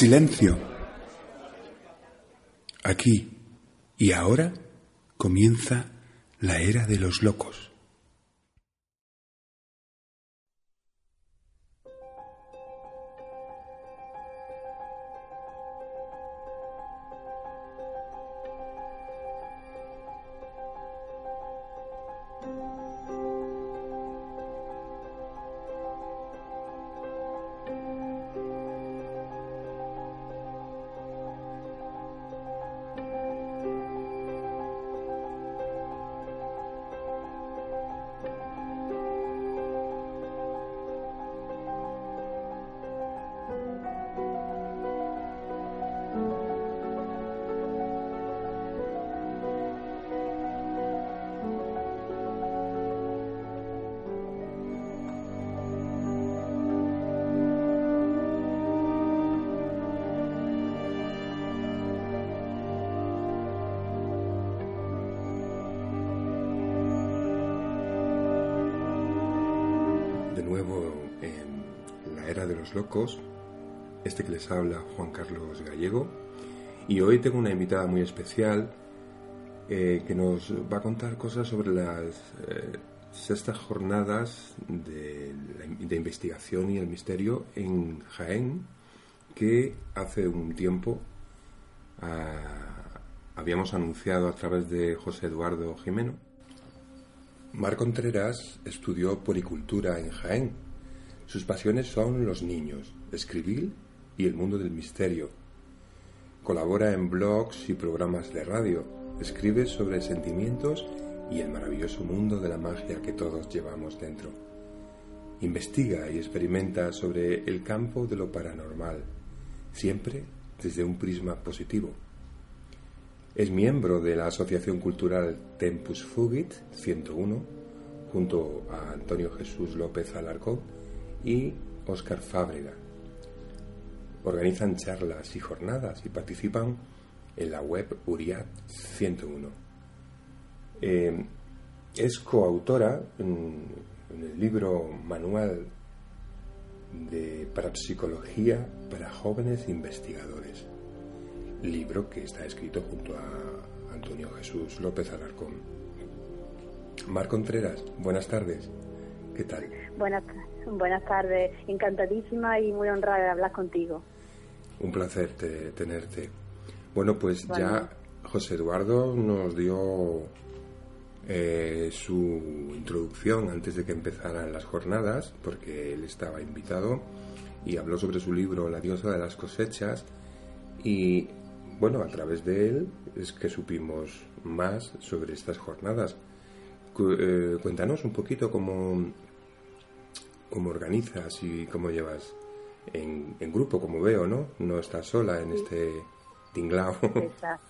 Silencio. Aquí y ahora comienza la era de los locos. Locos. Este que les habla Juan Carlos Gallego. Y hoy tengo una invitada muy especial eh, que nos va a contar cosas sobre las eh, sextas jornadas de, investigación y el misterio en Jaén, que hace un tiempo ah, habíamos anunciado a través de José Eduardo Jimeno. Mar Contreras estudió poricultura en Jaén sus pasiones son los niños, escribir y el mundo del misterio. Colabora en blogs y programas de radio. Escribe sobre sentimientos y el maravilloso mundo de la magia que todos llevamos dentro. Investiga y experimenta sobre el campo de lo paranormal, siempre desde un prisma positivo. Es miembro de la Asociación Cultural Tempus Fugit 101, junto a Antonio Jesús López Alarcón, y Óscar Fábrega. Organizan charlas y jornadas y participan en la web Uriat 101. Eh, es coautora en, el libro Manual de Parapsicología para jóvenes investigadores, libro que está escrito junto a Antonio Jesús López Alarcón. Mar Contreras, buenas tardes. ¿Qué tal? Buenas, buenas tardes, encantadísima y muy honrada de hablar contigo. Un placer tenerte. Bueno, pues ya José Eduardo nos dio eh, su introducción antes de que empezaran las jornadas, porque él estaba invitado y habló sobre su libro La diosa de las cosechas y bueno, a través de él es que supimos más sobre estas jornadas. Eh, cuéntanos un poquito cómo, cómo organizas y cómo llevas en, grupo, como veo, ¿no? No estás sola en este tinglao. Exacto.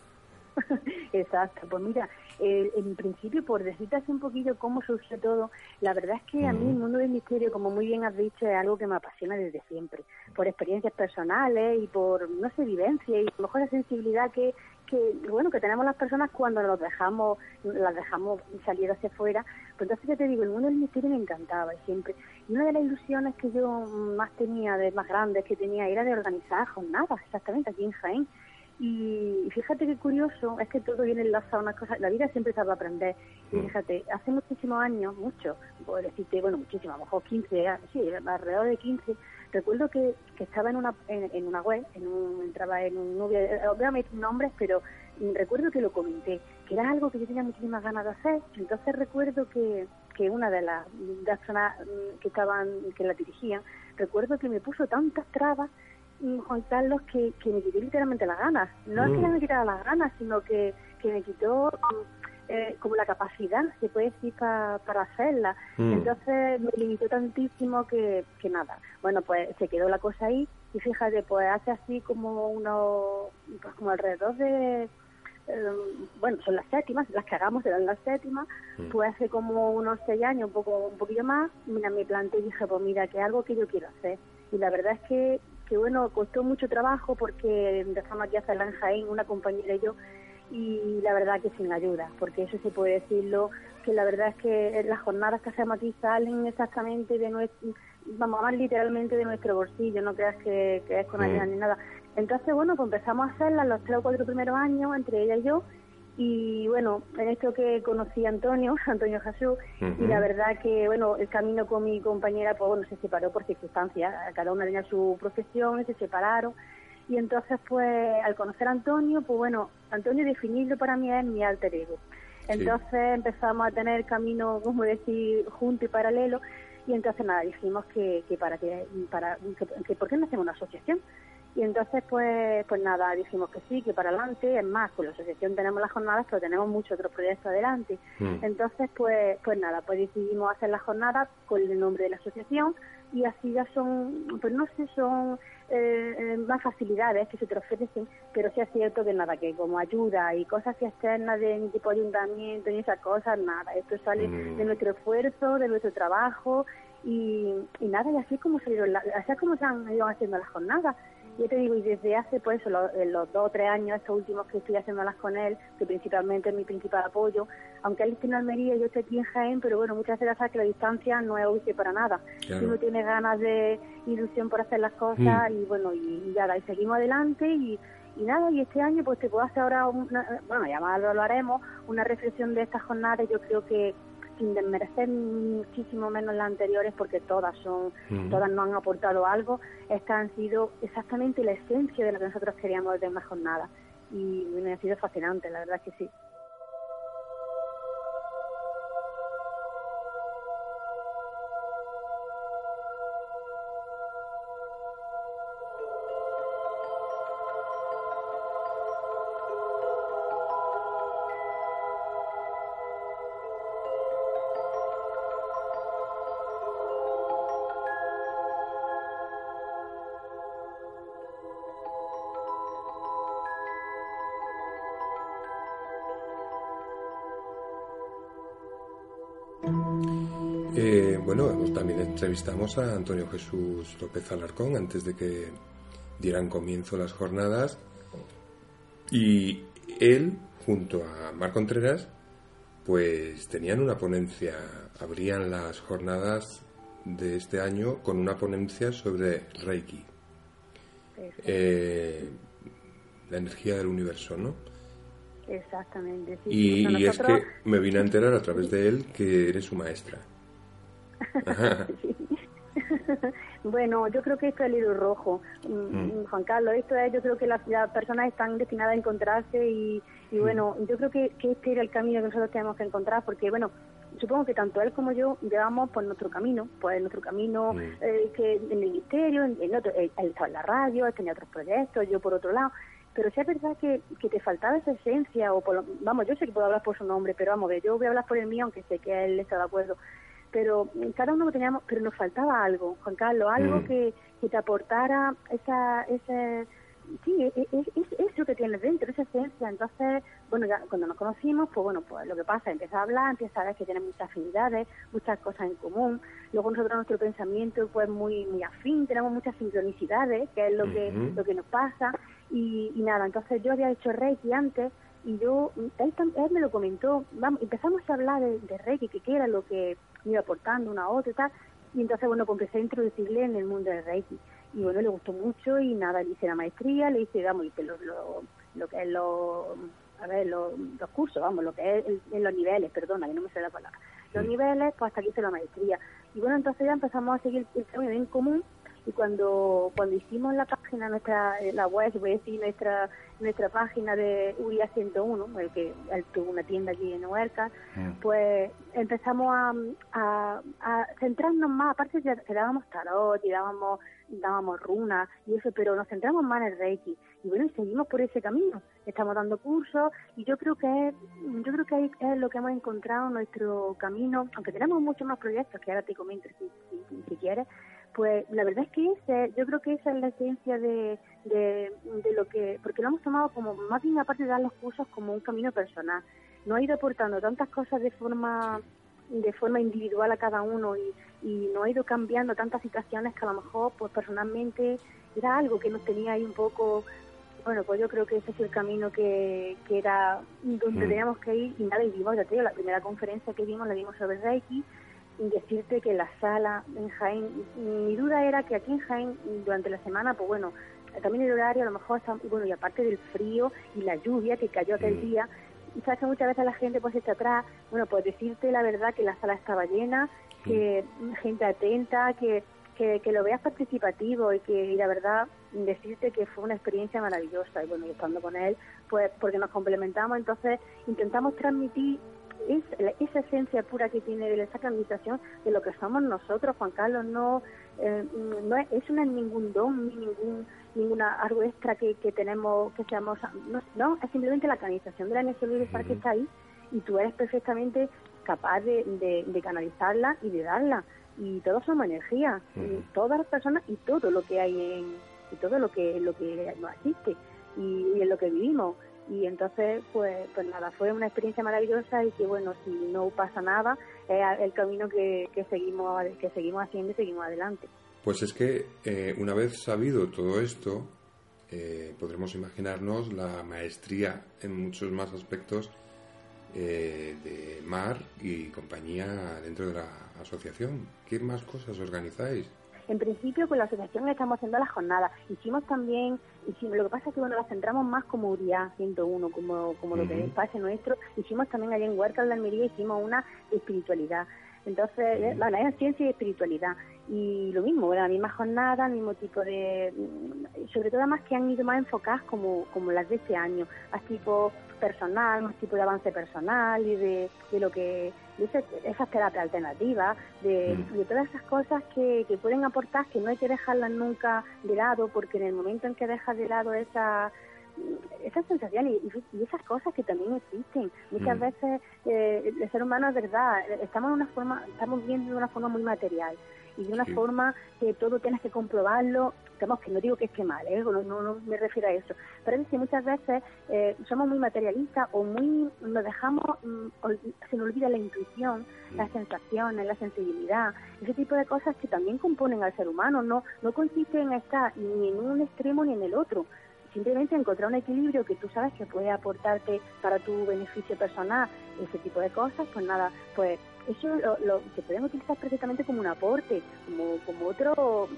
Exacto. Pues mira, en principio, por decirte así un poquillo cómo surge todo, la verdad es que a mí el mundo del misterio, como muy bien has dicho, es algo que me apasiona desde siempre, por experiencias personales y por, no sé, vivencia y a lo mejor la sensibilidad que, que bueno que tenemos las personas cuando nos dejamos las dejamos salir hacia afuera pues entonces ya te digo el mundo del misterio me encantaba y siempre y una de las ilusiones que yo más tenía de más grandes que tenía era de organizar jornadas exactamente aquí en Jaén y fíjate qué curioso, es que todo viene enlazado a una cosa, la vida siempre se va a aprender. Y mm. fíjate, hace muchísimos años, mucho, puedo decirte, bueno, muchísimo, a lo mejor 15, sí, alrededor de 15, recuerdo que, que estaba en una, en, una web, en un, entraba en un novio, obviamente nombres, pero recuerdo que lo comenté, que era algo que yo tenía muchísimas ganas de hacer. Entonces recuerdo que, que una de las, personas que estaban, que la dirigían, recuerdo que me puso tantas trabas Juan Carlos que, que me quitó literalmente las ganas. No es que mm. me quitara las ganas, sino que, que me quitó eh, como la capacidad, se puede decir, para hacerla. Mm. Entonces me limitó tantísimo que, que nada. Bueno, pues se quedó la cosa ahí y fíjate, pues hace así como unos, pues como alrededor de, eh, bueno, son las séptimas, las que hagamos serán las séptimas, mm. pues hace como unos seis años, un poco un poquillo más, mira, me planteé y dije, pues mira, que es algo que yo quiero hacer. Y la verdad es que que bueno, costó mucho trabajo porque empezamos aquí a hacerla en Jaén, una compañera y yo, y la verdad que sin ayuda, porque eso se puede decirlo, que la verdad es que las jornadas que hacemos aquí salen exactamente de nuestro, vamos, más literalmente de nuestro bolsillo, no creas que, es con ayuda mm. ni nada. Entonces, bueno, pues empezamos a hacerlas los tres o cuatro primeros años, entre ella y yo, y bueno, en esto que conocí a Antonio, Antonio Jesús, y la verdad que, bueno, el camino con mi compañera, pues bueno, se separó por circunstancias, cada una tenía su profesión se separaron. Y entonces, pues, al conocer a Antonio, pues bueno, Antonio definirlo para mí es mi alter ego. Entonces empezamos a tener camino, como decir, junto y paralelo, y entonces nada, dijimos que, que para que, para que, que por qué no hacemos una asociación y entonces, pues, pues nada, dijimos que sí, que para adelante. Es más, con la asociación tenemos las jornadas, pero tenemos muchos otros proyectos adelante. Mm. Entonces, pues, pues nada, pues decidimos hacer las jornadas con el nombre de la asociación y así ya son, pues no sé, son eh, eh, más facilidades que se te ofrecen, pero sí es cierto que nada, que como ayuda y cosas externas de tipo ayuntamiento y esas cosas, nada, esto sale mm. de nuestro esfuerzo, de nuestro trabajo y, y nada, y así como, se, así es como se han ido haciendo las jornadas yo te digo, y desde hace, pues, los, los dos o tres años, estos últimos que estoy haciéndolas con él, que principalmente es mi principal apoyo, aunque él esté en Almería y yo estoy aquí en Jaén, pero bueno, muchas veces sabes que la distancia no es útil para nada. Uno tiene ganas de ilusión por hacer las cosas mm. y bueno, y, ya, y seguimos adelante y, y nada, y este año pues te puedo hacer ahora, una, bueno, ya más lo haremos, una reflexión de estas jornadas, yo creo que sin desmerecer muchísimo menos las anteriores porque todas son todas nos han aportado algo. Estas han sido exactamente la esencia de lo que nosotros queríamos de una jornada. Y me ha sido fascinante la verdad que sí también entrevistamos a Antonio Jesús López Alarcón antes de que dieran comienzo las jornadas y él junto a Mar Contreras pues tenían una ponencia, abrían las jornadas de este año con una ponencia sobre Reiki, eh, la energía del universo, ¿no? Exactamente. y es que me vine a enterar a través de él que eres su maestra. bueno, yo creo que esto es el hilo rojo, mm, mm. Juan Carlos. Esto es, yo creo que las, personas están destinadas a encontrarse y, mm. bueno, yo creo que, este era el camino que nosotros tenemos que encontrar porque, bueno, supongo que tanto él como yo llevamos por nuestro camino, pues nuestro camino eh, que en el ministerio, en, otro, él estaba en la radio, él tenía otros proyectos, yo por otro lado pero si es verdad que, que te faltaba esa esencia, o por vamos, yo sé que puedo hablar por su nombre, pero vamos, yo voy a hablar por el mío, aunque sé que él está de acuerdo, pero cada uno teníamos, pero nos faltaba algo, Juan Carlos, algo mm. que, que te aportara esa, ese, sí, es, es, es, eso que tienes dentro, esa esencia. Entonces, bueno, ya cuando nos conocimos, pues bueno, pues lo que pasa, empieza a hablar, empieza a ver que tiene muchas afinidades, muchas cosas en común. Luego nosotros nuestro pensamiento pues muy muy afín, tenemos muchas sincronicidades, que es lo que lo que nos pasa. Y, y nada, entonces yo había hecho Reiki antes y yo, él, él me lo comentó, vamos, empezamos a hablar de, de Reiki, que qué era lo que iba aportando una a otra y tal. Y entonces, bueno, pues empecé a introducirle en el mundo del Reiki. Y bueno, le gustó mucho y nada, le hice la maestría, le hice, vamos, lo, lo, lo que es lo, a ver, los cursos, vamos, lo que es en los niveles, perdona, que no me sé la palabra. Los niveles, pues hasta que hice la maestría. Y bueno, entonces ya empezamos a seguir el camino en común y cuando cuando hicimos la página nuestra la web voy a decir nuestra nuestra página de UIA 101 el que él tuvo una tienda allí en Huerca mm. pues empezamos a, a, centrarnos más. Aparte que dábamos tarot y dábamos dábamos runas y eso pero nos centramos más en el reiki. Y bueno y seguimos por ese camino. Estamos dando cursos y yo creo que es, yo creo que es lo que hemos encontrado nuestro camino aunque tenemos muchos más proyectos que ahora te comento si, si, si quieres pues la verdad es que ese, yo creo que esa es la esencia de, de, lo que, porque lo hemos tomado como, más bien aparte de dar los cursos, como un camino personal. No ha ido aportando tantas cosas de forma de forma individual a cada uno y, y no ha ido cambiando tantas situaciones que a lo mejor pues personalmente era algo que nos tenía ahí un poco bueno, pues yo creo que ese es el camino que, que era donde mm. teníamos que ir y nada, y vimos, ya te digo, la primera conferencia que vimos la vimos sobre Reiki decirte que la sala en Jaén, mi duda era que aquí en Jaén durante la semana, pues bueno, también el horario a lo mejor está, bueno, y aparte del frío y la lluvia que cayó aquel mm. día, y sabes que muchas veces la gente pues está atrás, bueno, pues decirte la verdad que la sala estaba llena, que gente atenta, que que, lo veas participativo y que y la verdad decirte que fue una experiencia maravillosa y bueno y estando con él pues porque nos complementamos entonces intentamos transmitir esa esencia pura que tiene de esa administración de lo que somos nosotros Juan Carlos no eh, no es, eso no es ningún don ni ningún ninguna algo extra que, que tenemos que seamos no, es simplemente la canalización de la energía universal que está ahí y tú eres perfectamente capaz de, de canalizarla y de darla. Y todos somos energía, todas las personas y todo lo que hay en, y todo lo que lo que nos existe y, en lo que vivimos y entonces pues pues nada fue una experiencia maravillosa y que bueno si no pasa nada es el camino que, que seguimos que seguimos haciendo y seguimos adelante pues es que eh, una vez sabido todo esto eh, podremos imaginarnos la maestría en muchos más aspectos eh, de Mar y compañía dentro de la asociación? ¿Qué más cosas organizáis? En principio, con la asociación estamos haciendo las jornadas. Hicimos también, hicimos, lo que pasa es que bueno, las centramos más como URIA 101, como, como lo que es Pase Nuestro. Hicimos también allá en Huerca de Almería, hicimos una espiritualidad. Entonces, bueno, es ciencia y espiritualidad. Y lo mismo, la misma jornada, el mismo tipo de... Sobre todo además que han ido más enfocadas como, como las de este año, a tipo personal, más tipo de avance personal y de, de lo que... De esas terapias alternativas, de, de, todas esas cosas que, que pueden aportar, que no hay que dejarlas nunca de lado, porque en el momento en que dejas de lado esa esas sensaciones y, esas cosas que también existen. Muchas mm. veces eh, el ser humano es verdad, estamos en una forma, estamos viendo de una forma muy material y de una forma que todo tienes que comprobarlo, digamos que no digo que esté mal, ¿eh? no, no, me refiero a eso, pero es que muchas veces eh, somos muy materialistas o muy nos dejamos, mm, se nos olvida la intuición, las mm. sensaciones, la sensibilidad, ese tipo de cosas que también componen al ser humano, no, no consiste en estar ni en un extremo ni en el otro, simplemente encontrar un equilibrio que tú sabes que puede aportarte para tu beneficio personal, ese tipo de cosas, pues nada, pues eso lo, se pueden utilizar perfectamente como un aporte, como, como otro,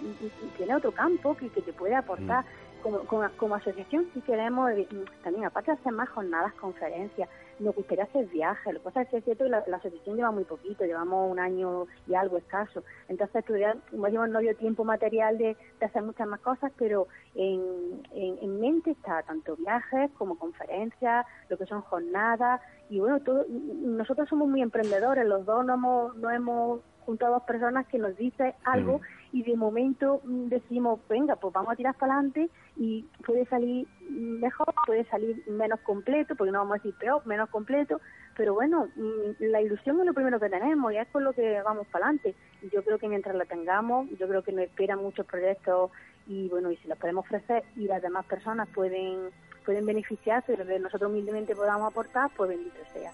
tiene otro campo que, que te puede aportar. Mm. Como, como, asociación si queremos eh, también aparte de hacer más jornadas, conferencias, nos gustaría hacer viajes. Lo que pasa es que es cierto que la, asociación lleva muy poquito, llevamos un año y algo escaso. Entonces, todavía no dio tiempo material de, hacer muchas más cosas, pero en, en, mente está tanto viajes como conferencias, lo que son jornadas. Y bueno, todo, nosotros somos muy emprendedores, los dos no hemos, no hemos junto a dos personas que nos dice algo mm. y de momento decimos, venga, pues vamos a tirar para adelante y puede salir mejor, puede salir menos completo, porque no vamos a decir peor, menos completo, pero bueno, mm, la ilusión es lo primero que tenemos y es con lo que vamos para adelante. Y yo creo que mientras la tengamos, yo creo que nos esperan muchos proyectos y bueno, y si los podemos ofrecer y las demás personas pueden pueden beneficiarse de lo que nosotros humildemente podamos aportar, pues bendito sea.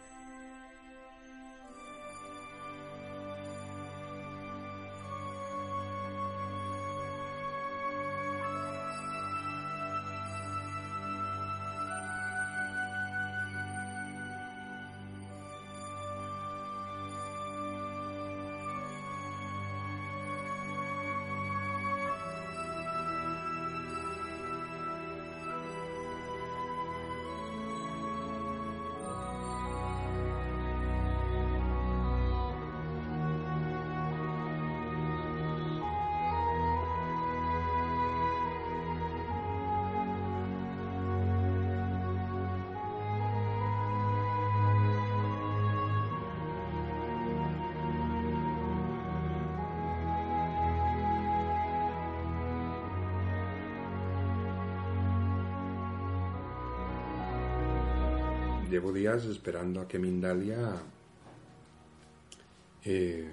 Llevo días esperando a que Mindalia eh,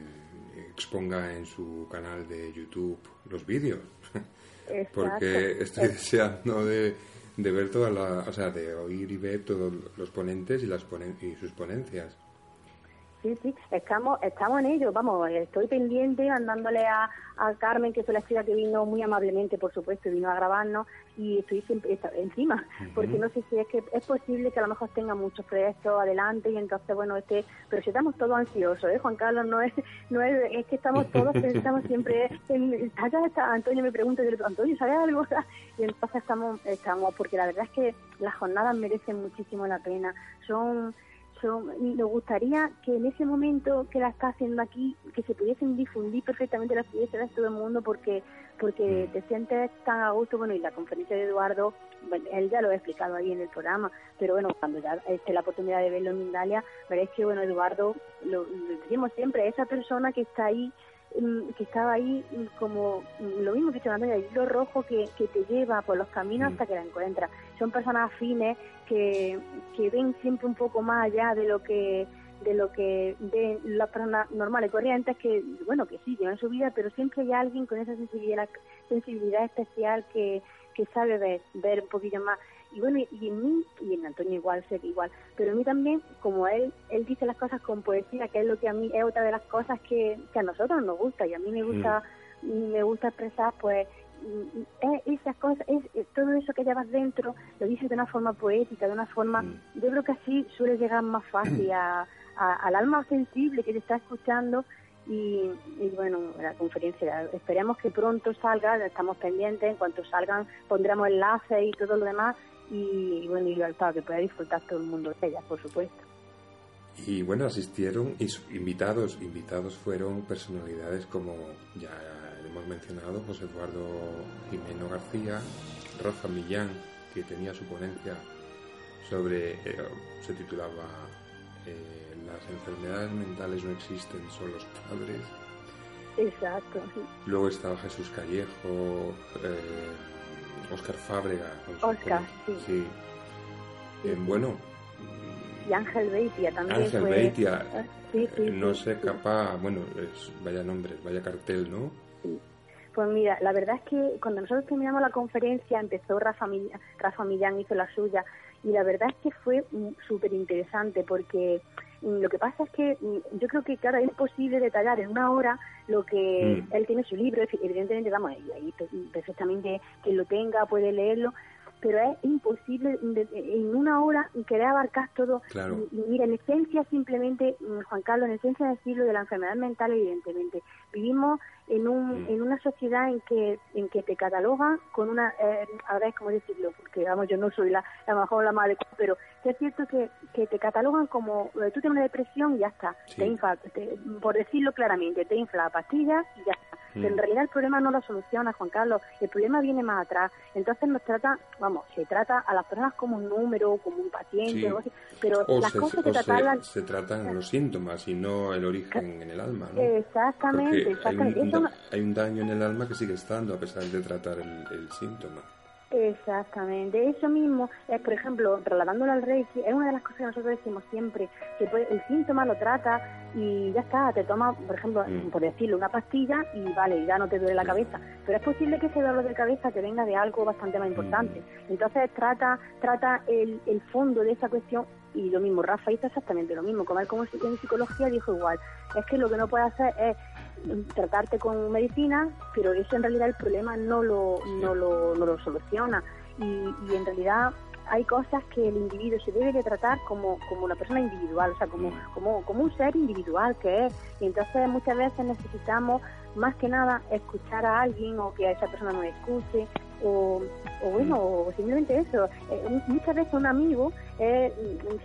exponga en su canal de YouTube los vídeos. Porque estoy deseando de, ver toda la, o sea, de oír y ver todos los ponentes y, las y sus ponencias. Sí, sí, estamos, estamos en ello, vamos, estoy pendiente mandándole a, a Carmen, que fue la chica que vino muy amablemente, por supuesto, y vino a grabarnos, y estoy siempre encima, porque no sé si es que es posible que a lo mejor tenga muchos proyectos adelante, y entonces, bueno, este, pero si estamos todos ansiosos, ¿eh, Juan Carlos? No es, no es, es que estamos todos, estamos siempre, en, allá está, Antonio me pregunta, Antonio, ¿sabe algo? Y entonces estamos, estamos, porque la verdad es que las jornadas merecen muchísimo la pena, son y nos gustaría que en ese momento que la está haciendo aquí, que se pudiesen difundir perfectamente, las pudiese ver todo el mundo, porque porque mm. te sientes tan a gusto, bueno, y la conferencia de Eduardo, él ya lo ha explicado ahí en el programa, pero bueno, cuando ya esté la oportunidad de verlo en Mindalia, veréis que, bueno, Eduardo, lo, lo decimos siempre, esa persona que está ahí que estaba ahí mm, como mm, lo mismo que te el hilo rojo que, que te lleva por los caminos hasta que la encuentras. Son personas afines que, que ven siempre un poco más allá de lo que de lo que ven las personas normales corrientes que bueno que sí llevan su vida pero siempre hay alguien con esa sensibilidad sensibilidad especial que, que sabe ver, ver un poquillo más y bueno, y, en mí, y en Antonio igual, sé igual, pero a mí también, como él, él dice las cosas con poesía, que es lo que a mí es otra de las cosas que, que a nosotros nos gusta, y a mí me gusta, mm. me gusta expresar, pues, es, esas cosas, es, todo eso que llevas dentro, lo dices de una forma poética, de una forma, mm. yo creo que así suele llegar más fácil a, al alma sensible que te está escuchando, y, y, bueno, la conferencia, esperemos que pronto salga, estamos pendientes, en cuanto salgan pondremos enlaces y todo lo demás y, bueno, y para que pueda disfrutar todo el mundo de ella, por supuesto. Y bueno, asistieron y invitados, invitados fueron personalidades como ya hemos mencionado, José Eduardo Jimeno García, Rosa Millán, que tenía su ponencia sobre, eh, se titulaba eh, Las enfermedades mentales no existen, son los padres. Exacto. Luego estaba Jesús Callejo, eh, Oscar Fábrega. Oscar, sí. Eh, bueno. Y Ángel Beitia también. Ángel Beitia. Ah, sí, sí, no sé, capaz, bueno, es, vaya nombre, vaya cartel, ¿no? Sí. Pues mira, la verdad es que cuando nosotros terminamos la conferencia empezó Rafa, Rafa Millán, hizo la suya, y la verdad es que fue mm, súper interesante porque mm, lo que pasa es que mm, yo creo que, claro, es posible detallar en una hora lo que él tiene su libro, evidentemente, vamos, ahí perfectamente quien lo tenga puede leerlo, pero es imposible en una hora querer abarcar todo. Y, mira, en esencia simplemente, Juan Carlos, en esencia decirlo de la enfermedad mental, evidentemente, vivimos en, un, en una sociedad en que en que te catalogan con una, eh, ahora es como decirlo, porque vamos, yo no soy la, la mejor la más adecuada, pero es cierto que, que te catalogan como, eh, tú tienes una depresión y ya está, te infla, por decirlo claramente, te infla la pastilla y ya está. Pero en mm. realidad el problema no lo soluciona Juan Carlos, el problema viene más atrás. Entonces nos trata, vamos, se trata a las personas como un número, como un paciente, pero las cosas se, se, se, tratan los síntomas y no el origen en el alma, ¿no? Exactamente, hay un daño en el alma que sigue estando a pesar de tratar el, síntoma. Exactamente, eso mismo, es, por ejemplo, trasladándolo al Reiki, es una de las cosas que nosotros decimos siempre, que el síntoma lo trata y ya está, te toma, por ejemplo, mm. por decirlo, una pastilla y vale, ya no te duele la cabeza, pero es posible que ese dolor de cabeza te venga de algo bastante más importante. Mm. Entonces trata, trata el, el fondo de esa cuestión y lo mismo, Rafa hizo exactamente lo mismo, como él como en psicología dijo igual, es que lo que no puede hacer es tratarte con medicina, pero eso en realidad el problema no lo, no lo, no lo soluciona. Y, y, en realidad hay cosas que el individuo se debe de tratar como, como una persona individual, o sea, como, como, como un ser individual que es. Y entonces muchas veces necesitamos más que nada escuchar a alguien o que a esa persona nos escuche o, o bueno, o simplemente eso. Eh, muchas veces un amigo, eh,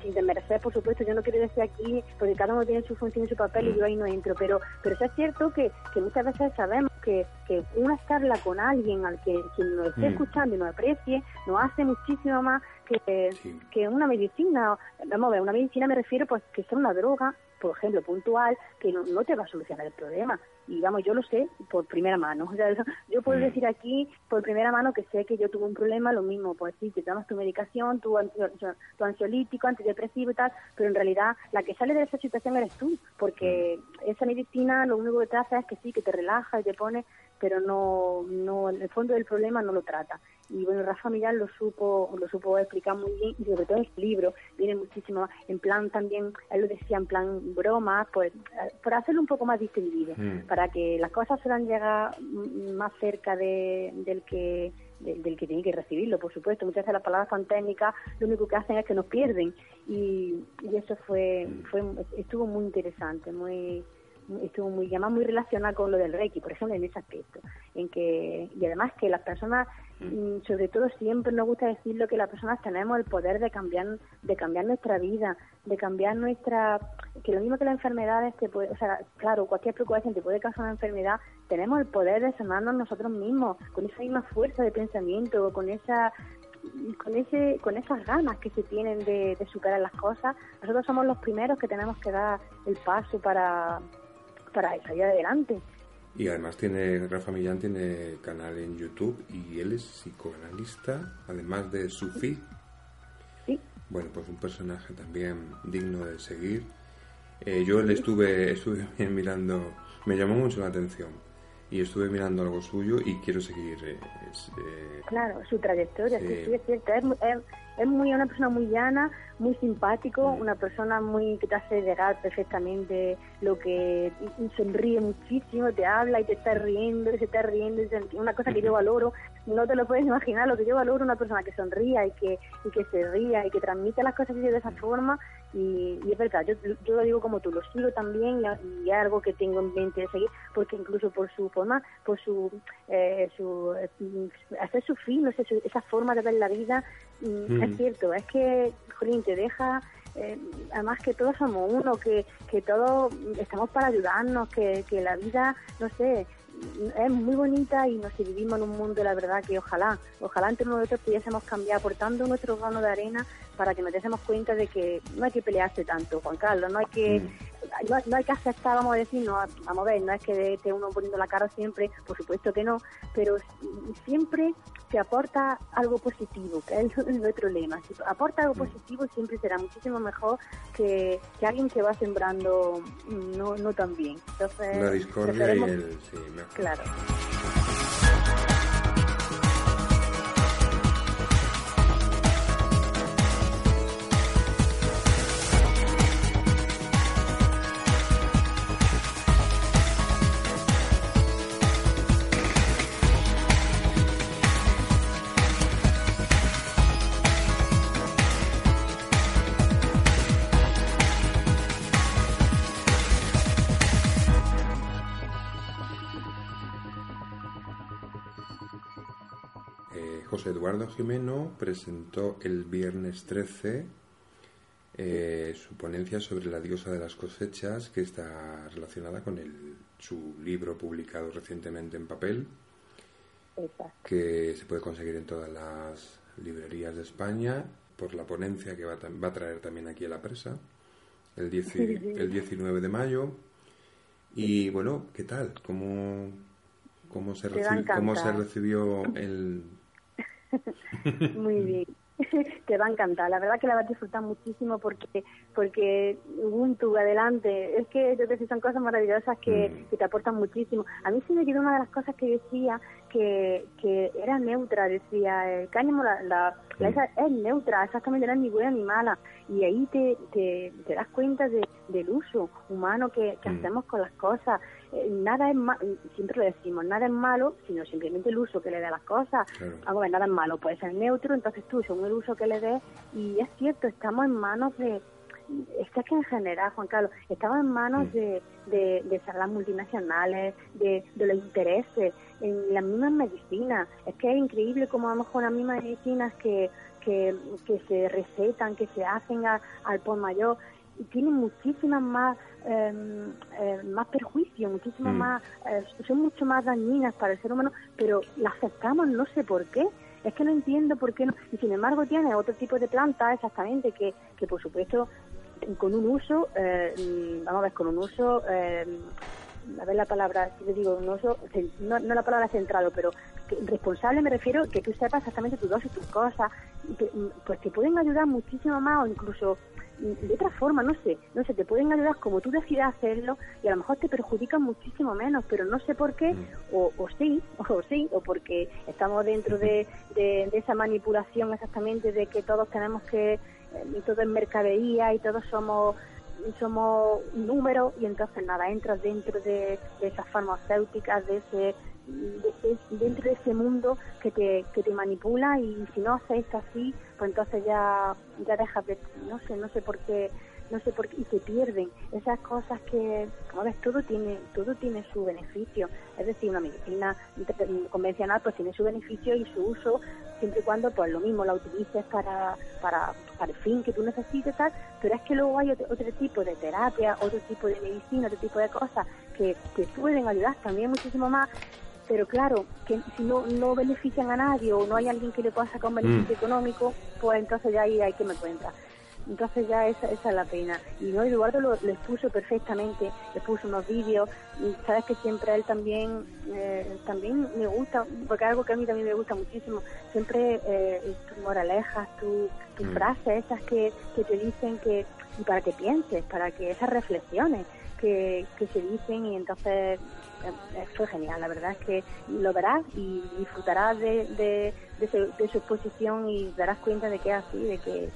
sin desmerecer, por supuesto, yo no quiero decir aquí, porque cada uno tiene su función y su papel y yo ahí no entro, pero, pero es cierto que, que muchas veces sabemos que, que una charla con alguien al que quien nos esté mm. escuchando y nos aprecie, nos hace muchísimo más que, que una medicina. Vamos a ver, una medicina me refiero pues que sea una droga, por ejemplo, puntual, que no, no te va a solucionar el problema y vamos, yo lo sé por primera mano. yo puedo mm. decir aquí por primera mano que sé que yo tuve un problema, lo mismo, pues sí, te tomas tu medicación, tu, tu ansiolítico, antidepresivo y tal, pero en realidad la que sale de esa situación eres tú, porque mm. esa medicina lo único que te hace es que sí, que te relaja y te pone, pero no, no, en el fondo del problema no lo trata y bueno Rafa Millán lo supo lo supo explicar muy bien y sobre todo en este libro viene muchísimo en plan también él lo decía en plan broma pues eh, por hacerlo un poco más distendido mm. para que las cosas puedan llegar más cerca de, del que del, que tiene que recibirlo, por supuesto. Muchas veces las palabras tan técnicas lo único que hacen es que nos pierden y, y eso fue, fue estuvo muy interesante, muy estuvo muy además muy relacionado con lo del Reiki, por ejemplo, en ese aspecto, en que y además que las personas mm, sobre todo siempre nos gusta decirlo que las personas tenemos el poder de cambiar de cambiar nuestra vida, de cambiar nuestra que lo mismo que las enfermedades te puede, o sea, claro, cualquier preocupación te puede causar una enfermedad, tenemos el poder de sanarnos nosotros mismos con esa misma fuerza de pensamiento, con esa con ese con esas ganas que se tienen de, de superar las cosas, nosotros somos los primeros que tenemos que dar el paso para para salir adelante. Y además tiene, Rafa Millán tiene canal en YouTube y él es psicoanalista, además de Sufi. Sí. Bueno, pues un personaje también digno de seguir. Eh, yo le estuve, estuve mirando, me llamó mucho la atención y estuve mirando algo suyo y quiero seguir. Eh, eh, claro, su trayectoria, sí, es cierto. Es, es muy una persona muy llana, muy simpático, una persona muy que te hace llegar perfectamente lo que sonríe muchísimo, te habla y te está riendo, y se está riendo, una cosa que yo valoro, no te lo puedes imaginar, lo que yo valoro una persona que sonría y que, y que se ría y que transmite las cosas de esa forma y, es verdad, yo, yo lo digo como tú, lo sigo también y, es algo que tengo en mente de seguir, porque incluso por su forma, por su, eh, su eh, hacer su fin, no sé, esa forma de ver la vida, mm, es cierto, es que, Jolín, te deja eh, además que todos somos uno, que, que todos estamos para ayudarnos, que, que la vida, no sé, es muy bonita y nos vivimos en un mundo, la verdad, que ojalá, ojalá entre nosotros pudiésemos cambiar aportando nuestro grano de arena para que nos demos cuenta de que no hay que pelearse tanto, Juan Carlos, no hay que mm no, hay que aceptar, vamos a decir, no, vamos a ver, no es que esté uno poniendo la cara siempre, por supuesto que no, pero siempre se aporta algo positivo, que es nuestro lema. Si aporta algo mm. positivo siempre será muchísimo mejor que, alguien que va sembrando no, no tan bien. Entonces, la discordia y el... Sí, Claro. Eduardo Jimeno presentó el viernes 13 eh, su ponencia sobre la diosa de las cosechas, que está relacionada con el, su libro publicado recientemente en papel, que se puede conseguir en todas las librerías de España, por la ponencia que va, a traer también aquí a la presa, el, el 19 de mayo. Y bueno, ¿qué tal? ¿Cómo, cómo, se, cómo se recibió el, Muy bien. Te va a encantar, la verdad que la vas a disfrutar muchísimo porque porque Ubuntu adelante, es que yo te son cosas maravillosas que, mm. que, te aportan muchísimo. A mí sí me quedó una de las cosas que decía que, que era neutra, decía, el cáñamo la, la, es neutra, exactamente no es ni buena ni mala. Y ahí te, te, te das cuenta de, del uso humano que, que mm. hacemos con las cosas. Eh, nada es malo, siempre lo decimos, nada es malo, sino simplemente el uso que le dé a las cosas. Claro. nada es malo, puede ser neutro, entonces tú según el uso que le des, y es cierto, estamos en manos de, es que en general, Juan Carlos, estamos en manos de, de, de las multinacionales, de, de los intereses, en las mismas medicinas. Es que es increíble cómo vamos con las mismas medicinas que, que, que se recetan, que se hacen al por mayor y tienen muchísimas más eh, más perjuicios, muchísimas mm. más eh, son mucho más dañinas para el ser humano, pero las aceptamos no sé por qué. Es que no entiendo por qué no. Y sin embargo tiene otro tipo de plantas exactamente que, que por supuesto con un uso, eh, vamos a ver, con un uso a ver la palabra, si te digo, no, no, no la palabra centrado, pero responsable me refiero que tú sepas exactamente tus dosis, tus cosas, pues te pueden ayudar muchísimo más o incluso de otra forma, no sé, no sé, te pueden ayudar como tú decidas hacerlo y a lo mejor te perjudican muchísimo menos, pero no sé por qué, mm. o, o sí, o sí, o porque estamos dentro de, de, esa manipulación exactamente de que todos tenemos que, eh, y todo es mercadería y todos somos somos números y entonces nada, entras dentro de, de esas farmacéuticas, de ese dentro de ese mundo que te, que te manipula y si no haces así, pues entonces ya, ya dejas de, no sé, no sé por qué, no sé por qué, y te pierden esas cosas que, como ves, todo tiene, todo tiene su beneficio, es decir, una medicina convencional pues tiene su beneficio y su uso siempre y cuando pues lo mismo la utilices para, para, para el fin que tú necesites tal, pero es que luego hay otro, otro tipo de terapia, otro tipo de medicina, otro tipo de cosas que, que pueden ayudar también muchísimo más pero claro, que si no, no benefician a nadie o no hay alguien que le pueda sacar un beneficio mm. económico, pues entonces ya ahí hay que me cuenta. Entonces ya esa, esa es la pena. Y no, Eduardo lo, lo expuso perfectamente, le puso unos vídeos, y sabes que siempre a él también, eh, también me gusta, porque algo que a mí también me gusta muchísimo, siempre eh, tus moralejas, tus tu mm. frases, esas que, que te dicen que, y para que pienses, para que esas reflexiones que, que se dicen y entonces eh, fue genial, la verdad es que lo verás y disfrutarás de, de, de, su, exposición y darás cuenta de que es así, de que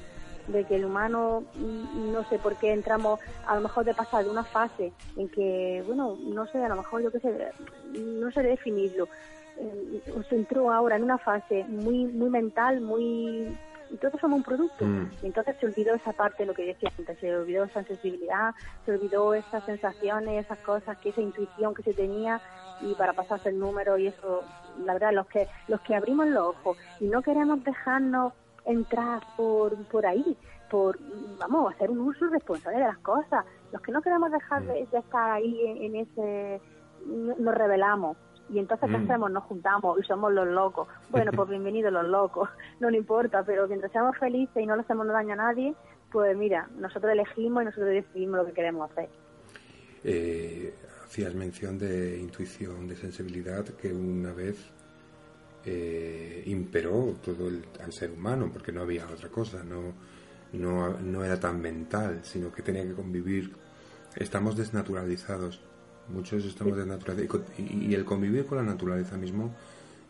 de que el humano no sé por qué entramos a lo mejor de pasar de una fase en que bueno no sé a lo mejor yo qué sé no sé definirlo eh, se entró ahora en una fase muy muy mental muy y todos somos un producto. Mm. Y entonces se olvidó esa parte, lo que decía antes, se olvidó esa sensibilidad, se olvidó esas sensaciones, esas cosas, que esa intuición que se tenía y para pasarse el número y eso, la verdad, los que, los que abrimos los ojos y no queremos dejarnos entrar por, por ahí, por, vamos, hacer un uso responsable de las cosas. Los que no queremos dejar de, estar ahí en, en ese, nos revelamos y entonces ¿qué mm. hacemos? Nos juntamos y somos los locos. Bueno, pues bienvenidos los locos, no le importa, pero mientras seamos felices y no le hacemos daño a nadie, pues mira, nosotros elegimos y nosotros decidimos lo que queremos hacer. Eh, hacías mención de intuición, de sensibilidad, que una vez eh, imperó todo el, al ser humano, porque no había otra cosa, no, no, no era tan mental, sino que tenía que convivir. Estamos desnaturalizados Muchos estamos de naturaleza. Y, el convivir con la naturaleza mismo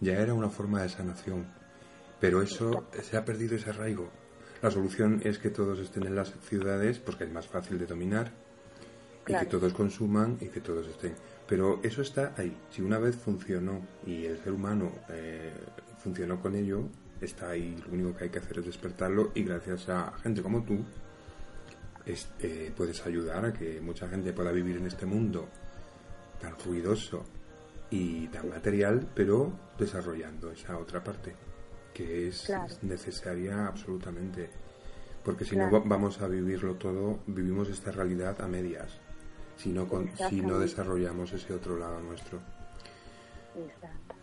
ya era una forma de sanación. Pero eso se ha perdido ese arraigo. La solución es que todos estén en las ciudades porque es más fácil de dominar y que todos consuman y que todos estén. Pero eso está ahí. Si una vez funcionó y el ser humano eh, funcionó con ello, está ahí. Lo único que hay que hacer es despertarlo y gracias a gente como tú eh, puedes ayudar a que mucha gente pueda vivir en este mundo tan ruidoso y tan material, pero desarrollando esa otra parte que es necesaria absolutamente. Porque si no vamos a vivirlo todo, vivimos esta realidad a medias, si no, si no desarrollamos ese otro lado nuestro.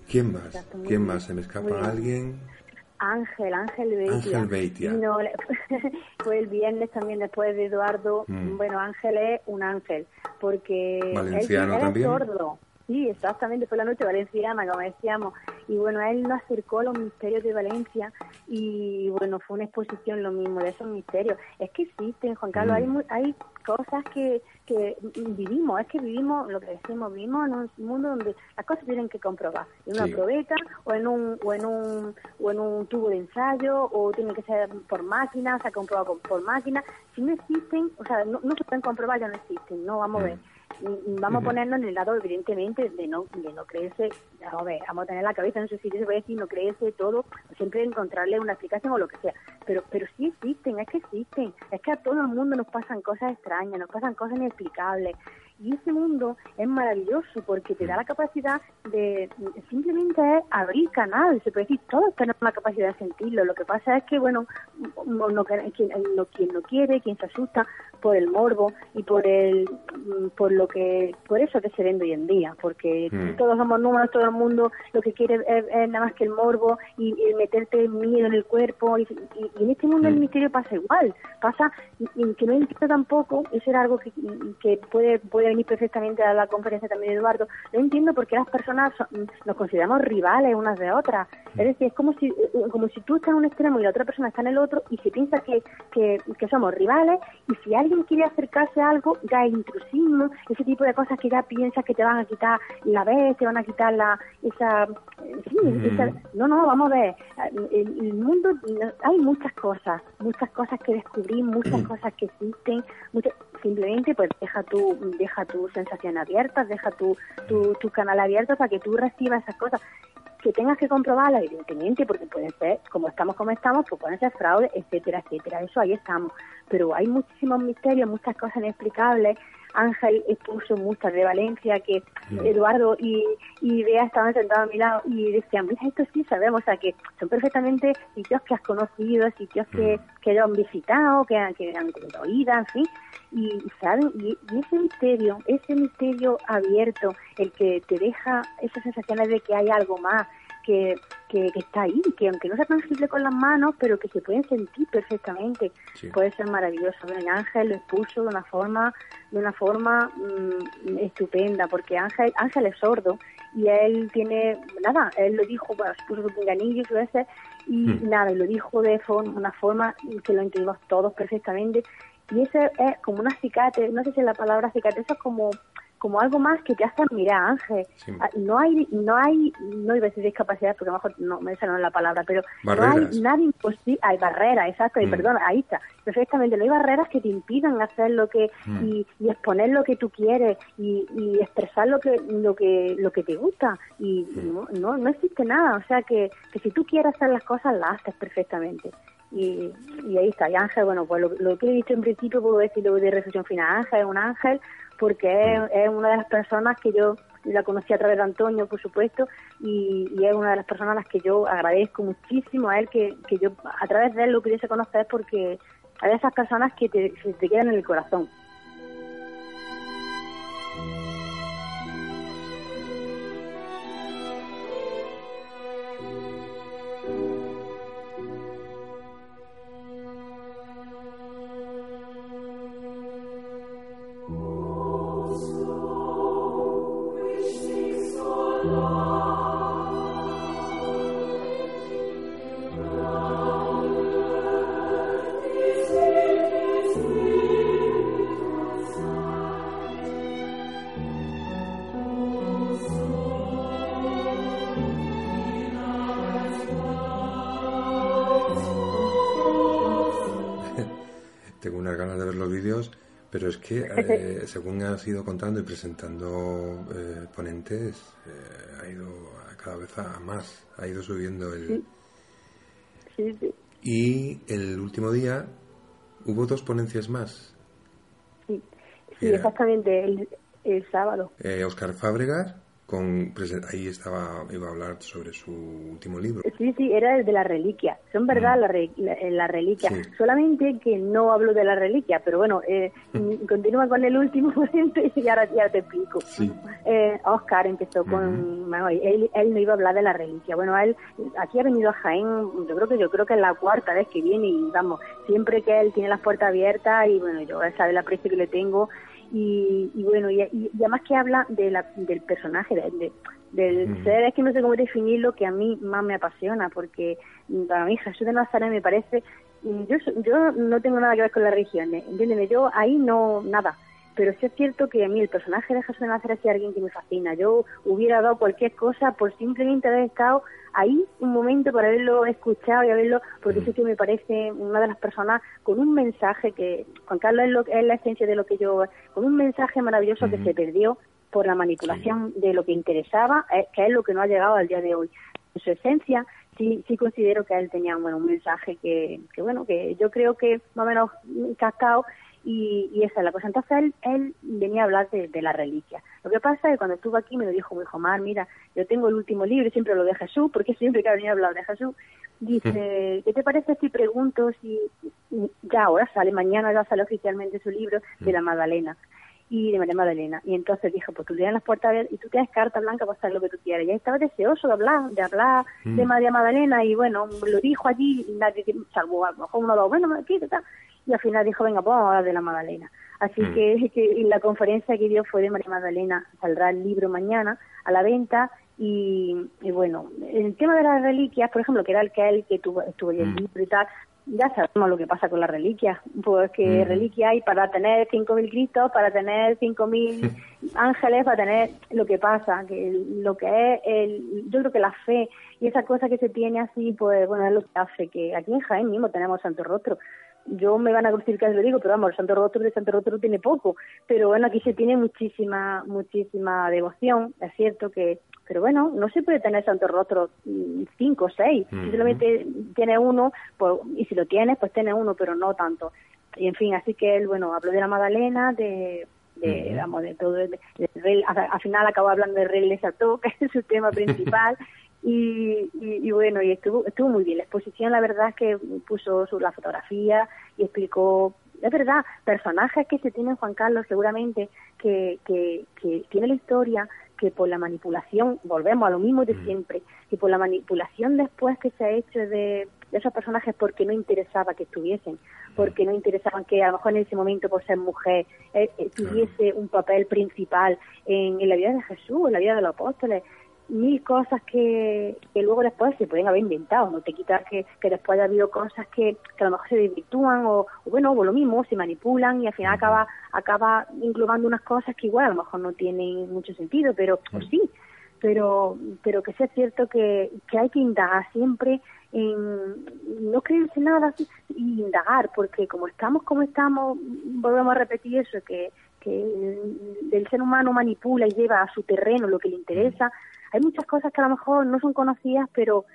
¿Quién más? ¿Quién más? ¿Se me escapa alguien? Ángel, Ángel Beitia. Ángel Beitia. fue el viernes también después de Eduardo. Mm. Bueno, Ángel es un ángel, porque Valenciano él, también. sordo. Sí, exactamente, fue la noche valenciana, como decíamos. Y bueno, él nos acercó a los misterios de Valencia y bueno, fue una exposición lo mismo de esos misterios. Es que existen, Juan Carlos, hay, mm. hay cosas que, que vivimos, es que vivimos, lo que decimos, vivimos en un mundo donde las cosas tienen que comprobar, en una probeta o en un o en un o en un tubo de ensayo o tiene que ser por máquina, se ha comprobado por máquina, si no existen, o sea, no, no se pueden comprobar, ya no existen, no vamos a ver. Mm vamos a ponernos en el lado, evidentemente, de no, de no creerse, a ver, vamos a tener la cabeza en ese sitio, se puede decir, no creerse todo, siempre encontrarle una explicación o lo que sea, pero pero sí existen, es que existen, es que a todo el mundo nos pasan cosas extrañas, nos pasan cosas inexplicables, y ese mundo es maravilloso porque te da la capacidad de simplemente abrir canal, se puede decir, todos tenemos la capacidad de sentirlo. Lo que pasa es que, bueno, no, quien, no, quien no quiere, quien se asusta por el morbo y por el por lo que por eso que se vende hoy en día, porque todos somos números, todo el mundo lo que quiere es, nada más que el morbo y, meterte miedo en el cuerpo y, en este mundo el hmm. misterio pasa igual, pasa que no entiendo tampoco, eso era algo que, que puede puede venir perfectamente a la conferencia también Eduardo, lo entiendo porque las personas nos consideramos rivales unas de otras. Es decir, es como si, eh, como si tú estás en un extremo y la otra persona está en el otro y se piensa que, que, somos rivales y si alguien quiere acercarse a algo, ya es intrusismo, ese tipo de cosas que ya piensas que te van a quitar la vez, te van a quitar la esa... no, no, vamos a ver, el, el mundo, hay muchas cosas, muchas cosas que descubrir, muchas cosas que existen, muchas, simplemente pues deja tu deja tu sensación abierta, deja tu, tu, tu canal abierto para que tú recibas esas cosas que tengas que comprobarla, evidentemente, porque pueden ser, como estamos como estamos, pues pueden ser fraude, etcétera, etcétera. Eso ahí estamos. Pero hay muchísimos misterios, muchas cosas inexplicables. Ángel expuso muchas de Valencia, que Eduardo y, y Bea estaban sentados a mi lado y decían, mira, esto sí sabemos, o sea, que son perfectamente sitios que has conocido, sitios que, que ellos han visitado, que, que han oído, en fin y saben y, ese misterio ese misterio abierto el que te deja esas sensaciones de que hay algo más que, que, está ahí que aunque no sea tangible con las manos pero que se pueden sentir perfectamente. Puede ser maravilloso. El Ángel lo expuso de una forma de una forma mm, estupenda porque Ángel Ángel es sordo y él tiene nada él lo dijo bueno expuso su pinganillo y veces y mm. nada, y lo dijo de forma, una forma que lo entendimos todos perfectamente y eso es como una cicatriz, no sé si la palabra cicatriz, eso es como como algo más que te hace mirar, Ángel. Ah, no hay, no hay, no iba a decir discapacidad porque a lo mejor no me sale la palabra, pero no hay nada imposible, hay barreras, exacto, y mm. perdón, ahí está, perfectamente, no hay barreras que te impidan hacer lo que, mm. y, exponer lo que tú quieres, y, expresar lo que, lo que, lo que te gusta, y mm. no, no, existe nada, o sea que, que si tú quieres hacer las cosas, las haces perfectamente. Y, y ahí está. Y Ángel, bueno, pues lo, que he dicho en principio puedo decirlo de reflexión final. Ángel es un ángel porque es, una de las personas que yo la conocí a través de Antonio, por supuesto, y, es una de las personas a las que yo agradezco muchísimo a él que, que yo a través de él lo pudiese conocer porque hay esas personas que te, que te quedan en el corazón. Eh, según has ido contando y presentando eh, ponentes, eh, ha ido cada vez a más, ha ido subiendo el... Sí. Sí, Y el último día hubo dos ponencias más. Sí, sí exactamente, el, el sábado. Oscar Fábregas con ahí estaba iba a hablar sobre su último libro. Sí sí era el de la reliquia. Son verdad mm. la, la, reliquia. Solamente que no hablo de la reliquia pero bueno eh, continúa con el último y ahora ya te explico. Eh, Oscar empezó con él, él no iba a hablar de la reliquia. Bueno él aquí ha venido a Jaén yo creo que yo creo que es la cuarta vez que viene y vamos siempre que él tiene las puertas abiertas y bueno yo sabe el aprecio que le tengo y, bueno, y, además que habla de la, del personaje, de, del ser, es que no sé cómo definirlo, que a mí más me apasiona, porque para mí Jesús de Nazaret me parece, yo, yo no tengo nada que ver con las religiones, entiéndeme, yo ahí no, nada, pero sí es cierto que a mí el personaje de Jesús de Nazaret es alguien que me fascina, yo hubiera dado cualquier cosa por simplemente haber estado ahí un momento para haberlo escuchado y haberlo, porque sí que me parece una de las personas con un mensaje que, Juan Carlos es, lo, es la esencia de lo que yo, con un mensaje maravilloso que se perdió por la manipulación de lo que interesaba, eh, que es lo que no ha llegado al día de hoy. En su esencia, sí, sí considero que él tenía bueno, un mensaje que, que, bueno, que yo creo que más o menos captado y, y, esa es la cosa. Entonces él, él venía a hablar de, la reliquia. Lo que pasa es que cuando estuvo aquí me lo dijo, muy dijo, mira, yo tengo el último libro, siempre lo de Jesús, porque siempre que ha venido a hablar de Jesús, dice, ¿qué te parece si pregunto si ya ahora sale, mañana ya sale oficialmente su libro de la Magdalena? y de María Magdalena. Y entonces dijo, pues tú tienes las puertas abiertas y tú tienes carta blanca para hacer lo que tú quieras. Y estaba deseoso de hablar, de hablar de María Magdalena y bueno, lo dijo allí, nadie, salvo a lo mejor uno o dos, bueno, aquí, tal y al final dijo, venga, pues vamos a hablar de la Magdalena. Así mm. que, que la conferencia que dio fue de María Magdalena, saldrá el libro mañana a la venta y, bueno, el tema de las reliquias, por ejemplo, que era el que él que tuvo, estuvo el mm. libro y tal, ya sabemos lo que pasa con las reliquias, pues que reliquias hay para tener 5.000 Cristos, para tener 5.000 ángeles, para tener lo que pasa, que lo que es, el, yo creo que la fe y esa cosa que se tiene así, pues bueno, es lo que hace que aquí en Jaén mismo tenemos Santo Rostro. Yo me van a decir que lo digo, pero vamos, el Santo Rostro de Santo Rostro tiene poco, pero bueno, aquí se tiene muchísima, muchísima devoción, es cierto que pero bueno, no se puede tener santo rostro mm, cinco o seis. Si solamente tiene uno, pues, y si lo tienes, pues tiene uno, pero no tanto. Y en fin, así que él, bueno, habló de la Magdalena, de, de, de todo. al, final acabó hablando de Rey Lesato, que es su tema principal. Y, y, bueno, y estuvo, estuvo muy bien. La exposición, la verdad es que puso su, la fotografía y explicó, es verdad, personajes que se tienen Juan Carlos seguramente, que, que, que tiene la historia, que por la manipulación, volvemos a lo mismo de mm. siempre, que por la manipulación después que se ha hecho de, esos personajes porque no interesaba que estuviesen, mm. porque no interesaban que a lo mejor en ese momento por ser mujer eh, eh, tuviese un papel principal en, en, la vida de Jesús, en la vida de los apóstoles, mil cosas que, que luego después se pueden haber inventado, no te quitas que, que después haya habido cosas que, que a lo mejor se desvirtúan o, bueno, o lo mismo, se manipulan y al final acaba, acaba englobando unas cosas que igual a lo mejor no tienen mucho sentido, pero pues sí, pero, pero que sea cierto que, que hay que indagar siempre en no creerse nada y indagar, porque como estamos como estamos, volvemos a repetir eso, que, que el ser humano manipula y lleva a su terreno lo que le interesa, hay muchas cosas que a lo mejor no son conocidas, pero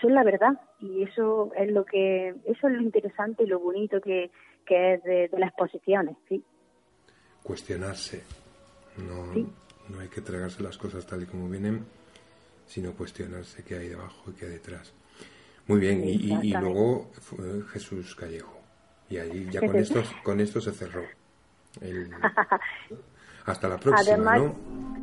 son la verdad y eso es lo que eso es lo interesante y lo bonito que, que es de, las exposiciones, sí. Cuestionarse, no, no hay que tragarse las cosas tal y como vienen, sino cuestionarse qué hay debajo y qué hay detrás. Muy bien, y, y, luego Jesús Callejo. Y ahí ya con esto, con esto se cerró. hasta la próxima, ¿no?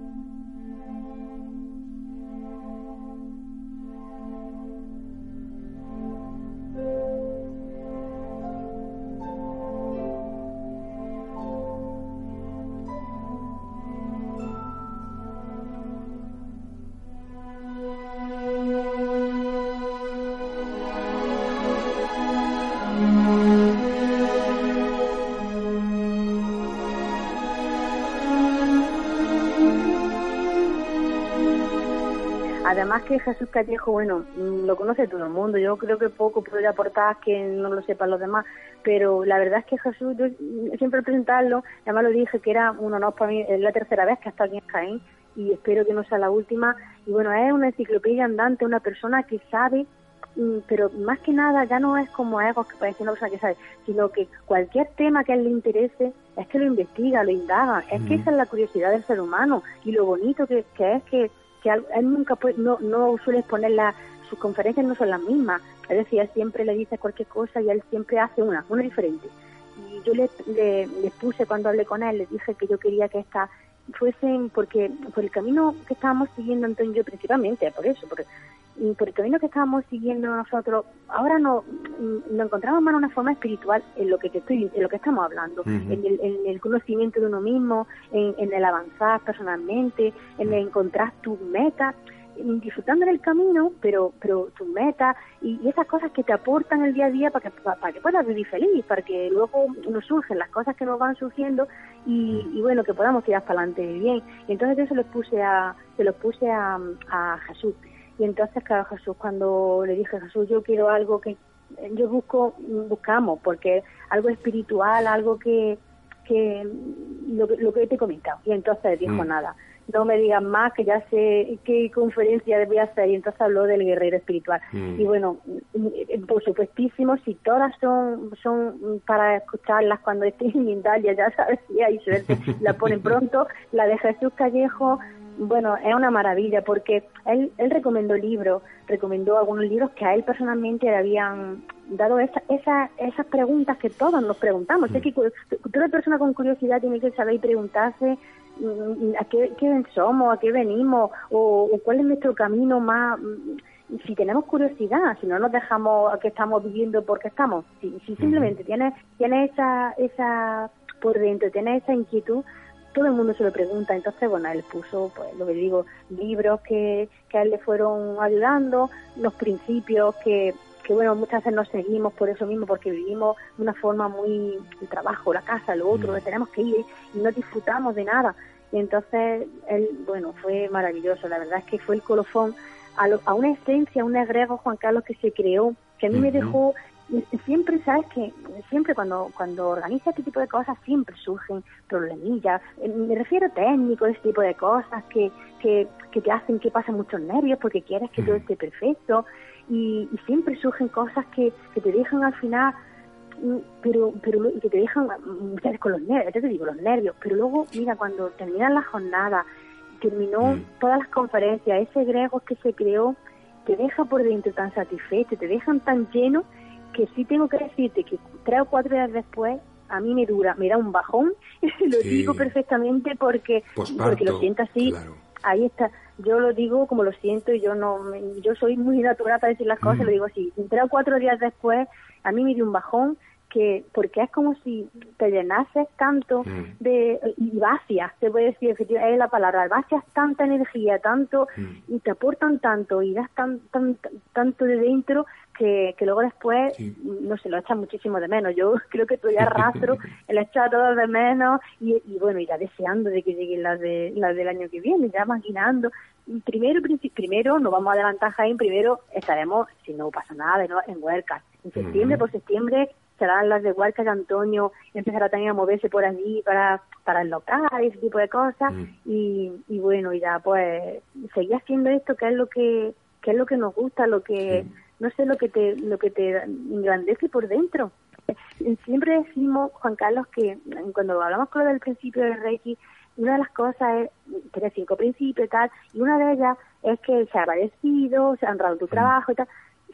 Que Jesús Callejo, bueno, lo conoce todo el mundo. Yo creo que poco podría aportar que no lo sepan los demás. Pero la verdad es que Jesús, yo siempre presentarlo, además lo dije que era un honor para mí, es la tercera vez que está aquí en Jaén y espero que no sea la última. Y bueno, es una enciclopedia andante, una persona que sabe mm, pero más que nada ya no es como ego que parece una persona que sabe, sino que cualquier tema que a él le interese es que lo investiga, lo indaga, es que esa es la curiosidad del ser humano y lo bonito que, que es que que él nunca puede, no, no suele exponer sus conferencias no son las mismas, es decir, él siempre le dice cualquier cosa y él siempre hace una, una diferente. Y yo le, le, puse cuando hablé con él, le dije que yo quería que esta fuesen, porque por el camino que estábamos siguiendo Antonio y yo principalmente, por eso, porque por el camino que estábamos siguiendo nosotros, ahora no mm, nos encontramos más en una forma espiritual en lo que te estoy, en lo que estamos hablando, en, el, en, el, conocimiento de uno mismo, en, en el avanzar personalmente, en el encontrar tus metas, disfrutando en el camino, pero pero tus metas y, esas cosas que te aportan el día a día para que para, que puedas vivir feliz, para que luego nos surgen las cosas que nos van surgiendo y, y bueno que podamos tirar para adelante bien. Y entonces eso lo puse a se lo puse a, a Jesús y entonces, claro, Jesús, cuando le dije, Jesús, yo quiero algo que yo busco, buscamos, porque algo espiritual, algo que, que lo, lo que te he comentado. Y entonces dijo, mm. nada, no me digan más, que ya sé qué conferencia voy a hacer. Y entonces habló del guerrero espiritual. Mm. Y bueno, por supuestísimo, si todas son son para escucharlas cuando esté en Mindalia, ya sabes, si hay suerte, la ponen pronto. La de Jesús Callejo bueno, es una maravilla porque él, él recomendó libros, recomendó algunos libros que a él personalmente le habían dado esa, esa, esas preguntas que todos nos preguntamos. Es que toda persona con curiosidad tiene que saber y preguntarse mm, a qué, qué somos, a qué venimos o, cuál es nuestro camino más mm, si tenemos curiosidad, si no nos dejamos a que estamos viviendo porque estamos, si, si simplemente tienes, tienes esa, esa por dentro, tienes esa inquietud, todo el mundo se lo pregunta. Entonces, bueno, él puso, pues lo que digo, libros que, que a él le fueron ayudando, los principios que, que bueno, muchas veces nos seguimos por eso mismo, porque vivimos de una forma muy, el trabajo, la casa, lo otro, que tenemos que ir y no disfrutamos de nada. Y entonces, él, bueno, fue maravilloso, la verdad es que fue el colofón a, a una esencia, a un egrego, Juan Carlos, que se creó, que a mí me dejó siempre sabes que siempre cuando cuando organiza este tipo de cosas siempre surgen problemillas. Eh, me refiero a técnicos este tipo de cosas que, que, que te hacen que pasen muchos nervios porque quieres que todo esté perfecto. Y, siempre surgen cosas que, que te dejan al final mm, pero pero que te dejan muchas veces con los nervios ya te digo los nervios. Pero luego mira cuando terminan la jornada terminó mm. todas las conferencias ese grego que se creó te deja por dentro tan satisfecho te dejan tan lleno que sí tengo que decirte que tres o cuatro días después a mí me dura, me da un bajón, lo digo perfectamente porque, porque lo siento así. Ahí está, yo lo digo como lo siento y yo no, yo soy muy natural para decir las cosas, lo digo así. Tres o cuatro días después a mí me dio un bajón que porque es como si te llenases tanto mm. de y vacias se puede decir efectivamente es la palabra vacias tanta energía tanto mm. y te aportan tanto y das tan, tan, tanto de dentro que, que luego después no se lo echan muchísimo de menos. Yo creo que todavía rastro el echar todo de menos y, y bueno irá deseando de que lleguen las de las del año que viene ya maquinando. Primero primero nos vamos a adelantar Jaime primero estaremos si no pasa nada en Huercas en septiembre por septiembre serán las de Huarca de Antonio, empezará también a moverse por allí para, para el local, ese tipo de cosas, mm. y, y bueno, y ya pues seguir haciendo esto que es lo que, que es lo que nos gusta, lo que, no sé, lo que te, lo que te engrandece por dentro. Siempre decimos, Juan Carlos, que cuando hablamos con lo del principio del Reiki, una de las cosas es, tiene cinco principios y tal, y una de ellas es que se ha agradecido, se ha honrado tu trabajo y tal.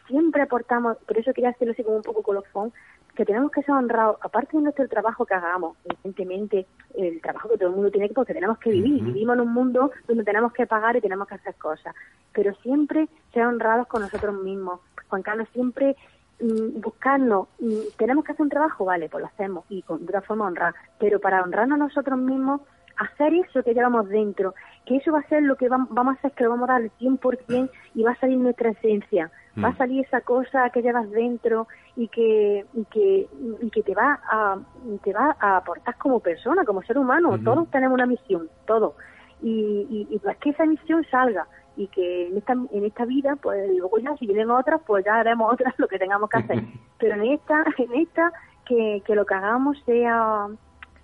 Siempre aportamos, por eso quería hacerlo así como un poco colofón, que tenemos que ser honrados, aparte de nuestro trabajo que hagamos, evidentemente el trabajo que todo el mundo tiene que, porque tenemos que vivir, vivimos en un mundo donde tenemos que pagar y tenemos que hacer cosas, pero siempre ser honrados con nosotros mismos. Juan Carlos, siempre mm, buscarnos, mm, tenemos que hacer un trabajo, vale, pues lo hacemos y con, de una forma honrar, pero para honrarnos a nosotros mismos, hacer eso que llevamos dentro, que eso va a ser lo que vamos, a hacer, que lo vamos a dar el 100% y va a salir nuestra esencia va a mm. salir esa cosa que llevas dentro y que y que y que te va a te va a aportar como persona como ser humano. Todos tenemos una misión todos. Y, y, pues que esa misión salga y que en esta en esta vida pues luego ya si vienen otras pues ya haremos otras lo que tengamos que hacer pero en esta en esta que, que lo que hagamos sea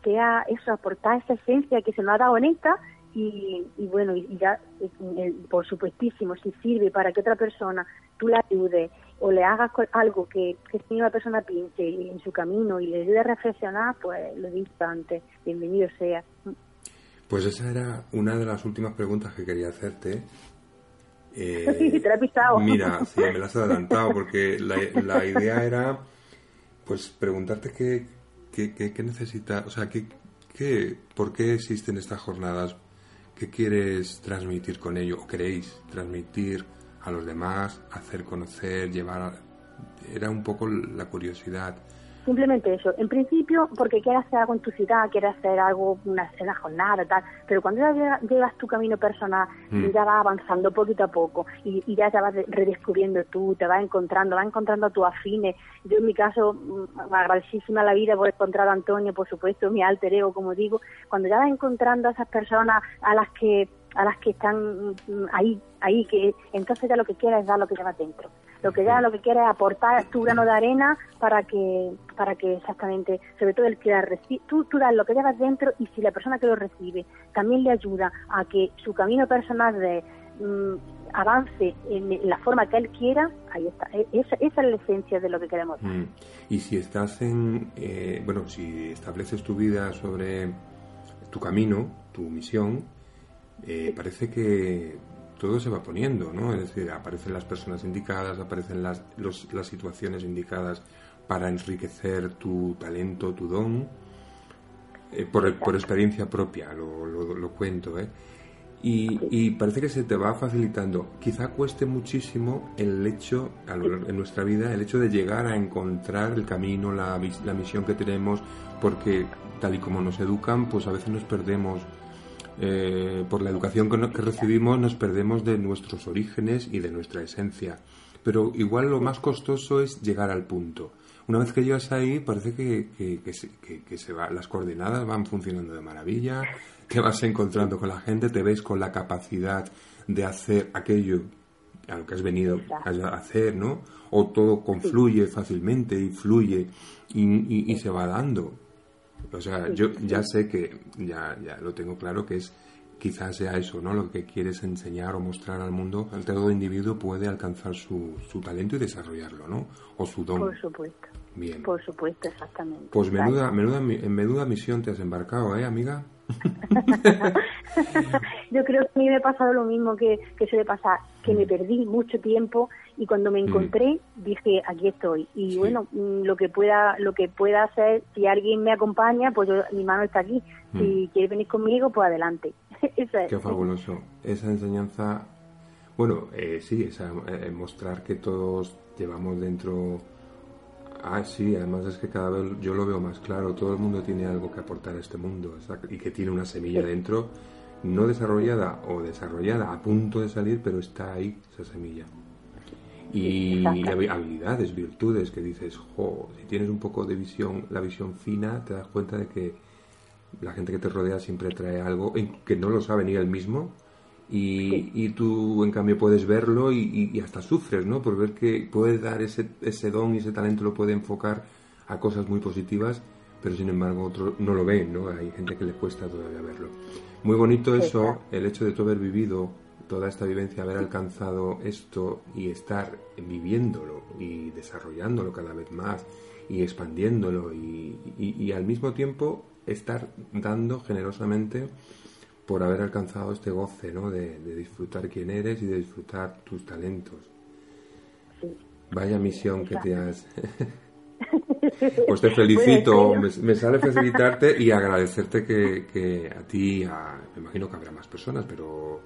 sea eso aportar esa esencia que se nos ha dado en esta y, y bueno, y ya, eh, por supuestísimo, si sirve para que otra persona tú la ayudes o le hagas algo que, que esta persona piense en su camino y le ayude a reflexionar, pues lo he antes, bienvenido sea. Pues esa era una de las últimas preguntas que quería hacerte. Eh, te la he pistado. Mira, sí, me la has adelantado porque la, la idea era pues preguntarte qué, qué, qué, qué necesita, o sea, qué, qué, por qué existen estas jornadas ¿Qué quieres transmitir con ello o queréis transmitir a los demás, hacer conocer, llevar? Era un poco la curiosidad Simplemente eso. En principio, porque quieres hacer algo en tu ciudad, quieres hacer algo, una, una jornada, tal. Pero cuando ya llevas tu camino personal, mm. ya vas avanzando poquito a poco y, ya te vas redescubriendo tú, te vas encontrando, vas encontrando a tus afines. Yo, en mi caso, mm, agradecísima la vida por encontrar a Antonio, por supuesto, mi alter ego, como digo. Cuando ya vas encontrando a esas personas a las que a las que están mm, ahí, ahí, que entonces ya lo que quieres es dar lo que llevas dentro lo que ya lo que quiere es aportar tu grano de arena para que para que exactamente sobre todo el que la recibe tú, tú das lo que llevas dentro y si la persona que lo recibe también le ayuda a que su camino personal de mm, avance en la forma que él quiera ahí está e, esa, esa es la esencia de lo que queremos. Mm. y si estás en eh, bueno si estableces tu vida sobre tu camino tu misión eh, parece que todo se va poniendo, ¿no? Es decir, aparecen las personas indicadas, aparecen las, las situaciones indicadas para enriquecer tu talento, tu don, eh, por, por, experiencia propia, lo, lo, cuento, ¿eh? y, parece que se te va facilitando. Quizá cueste muchísimo el hecho, en nuestra vida, el hecho de llegar a encontrar el camino, la, la misión que tenemos, porque tal y como nos educan, pues a veces nos perdemos. Eh, por la educación que, que recibimos nos perdemos de nuestros orígenes y de nuestra esencia. Pero igual lo más costoso es llegar al punto. Una vez que llegas ahí, parece que, que, se va, las coordenadas van funcionando de maravilla, te vas encontrando con la gente, te ves con la capacidad de hacer aquello a lo que has venido a hacer, ¿no? O todo confluye fácilmente y fluye y, y, se va dando. O sea, yo ya sé que, ya, ya lo tengo claro, que es quizás sea eso, ¿no? Lo que quieres enseñar o mostrar al mundo. Todo individuo puede alcanzar su, su talento y desarrollarlo, ¿no? O su don. Por supuesto. Bien. Por supuesto, exactamente. Pues menuda, menuda, en menuda misión te has embarcado, ¿eh, amiga? Yo creo que a mí me ha pasado lo mismo que, que suele pasar, que me mm. perdí mucho tiempo y cuando me mm. encontré dije aquí estoy y bueno mm, lo que pueda lo que pueda hacer si alguien me acompaña pues mi mano está aquí si quiere venir conmigo pues adelante Qué fabuloso. Esa enseñanza, bueno, eh, sí, esa, eh, mostrar que todos llevamos dentro... Ah, sí, además es que cada vez yo lo veo más claro, todo el mundo tiene algo que aportar a este mundo y que tiene una semilla dentro, no desarrollada o desarrollada a punto de salir, pero está ahí esa semilla. Y habilidades, virtudes que dices, jo, si tienes un poco de visión, la visión fina, te das cuenta de que la gente que te rodea siempre trae algo que no lo sabe ni él mismo y, y tú en cambio puedes verlo y, hasta sufres, ¿no? Por ver que puede dar ese, ese don y ese talento lo puede enfocar a cosas muy positivas, pero sin embargo otro no lo ven, ¿no? Hay gente que le cuesta todavía verlo. Muy bonito eso, el hecho de tú haber vivido toda esta vivencia, haber alcanzado esto y estar viviéndolo y desarrollándolo cada vez más y expandiéndolo y, y al mismo tiempo estar dando generosamente por haber alcanzado este goce, ¿no? De, disfrutar quién eres y de disfrutar tus talentos. Vaya misión que te has... pues te felicito, me, sale felicitarte y agradecerte que, a ti, me imagino que habrá más personas, pero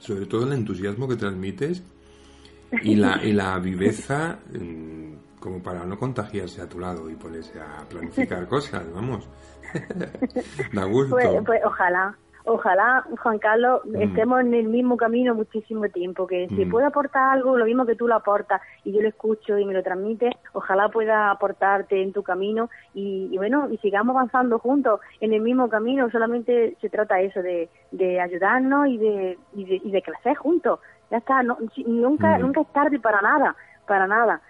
sobre todo el entusiasmo que transmites y la, y la viveza como para no contagiarse a tu lado y ponerse a planificar cosas, vamos. da gusto. Pues, pues, ojalá, ojalá, Juan Carlos, mm. estemos en el mismo camino muchísimo tiempo, que si mm. puedo aportar algo, lo mismo que tú lo aportas y yo lo escucho y me lo transmites, ojalá pueda aportarte en tu camino y, bueno, y sigamos avanzando juntos en el mismo camino, solamente se trata eso, de, de ayudarnos y de, y de, y de crecer juntos. Ya está, nunca, mm. nunca es tarde para nada, para nada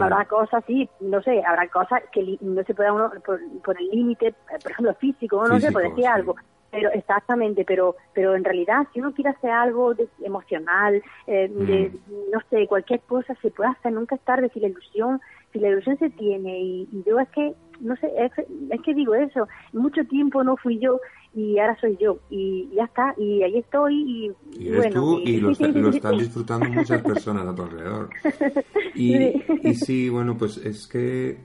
habrá cosas, sí, no sé, habrá cosas que no se pueda uno, por, el límite, eh, por ejemplo, físico, no sé, por decir algo, pero exactamente, pero pero en realidad si uno quiere hacer algo emocional, eh, de, mm. no sé, cualquier cosa se puede hacer, nunca es tarde si la ilusión, si la ilusión se tiene y, y yo es que, no sé, es, es que digo eso, mucho tiempo no fui yo y ahora soy yo y ya está y ahí estoy y, bueno tú y, lo, están disfrutando muchas personas a tu alrededor. Y, y sí bueno pues es que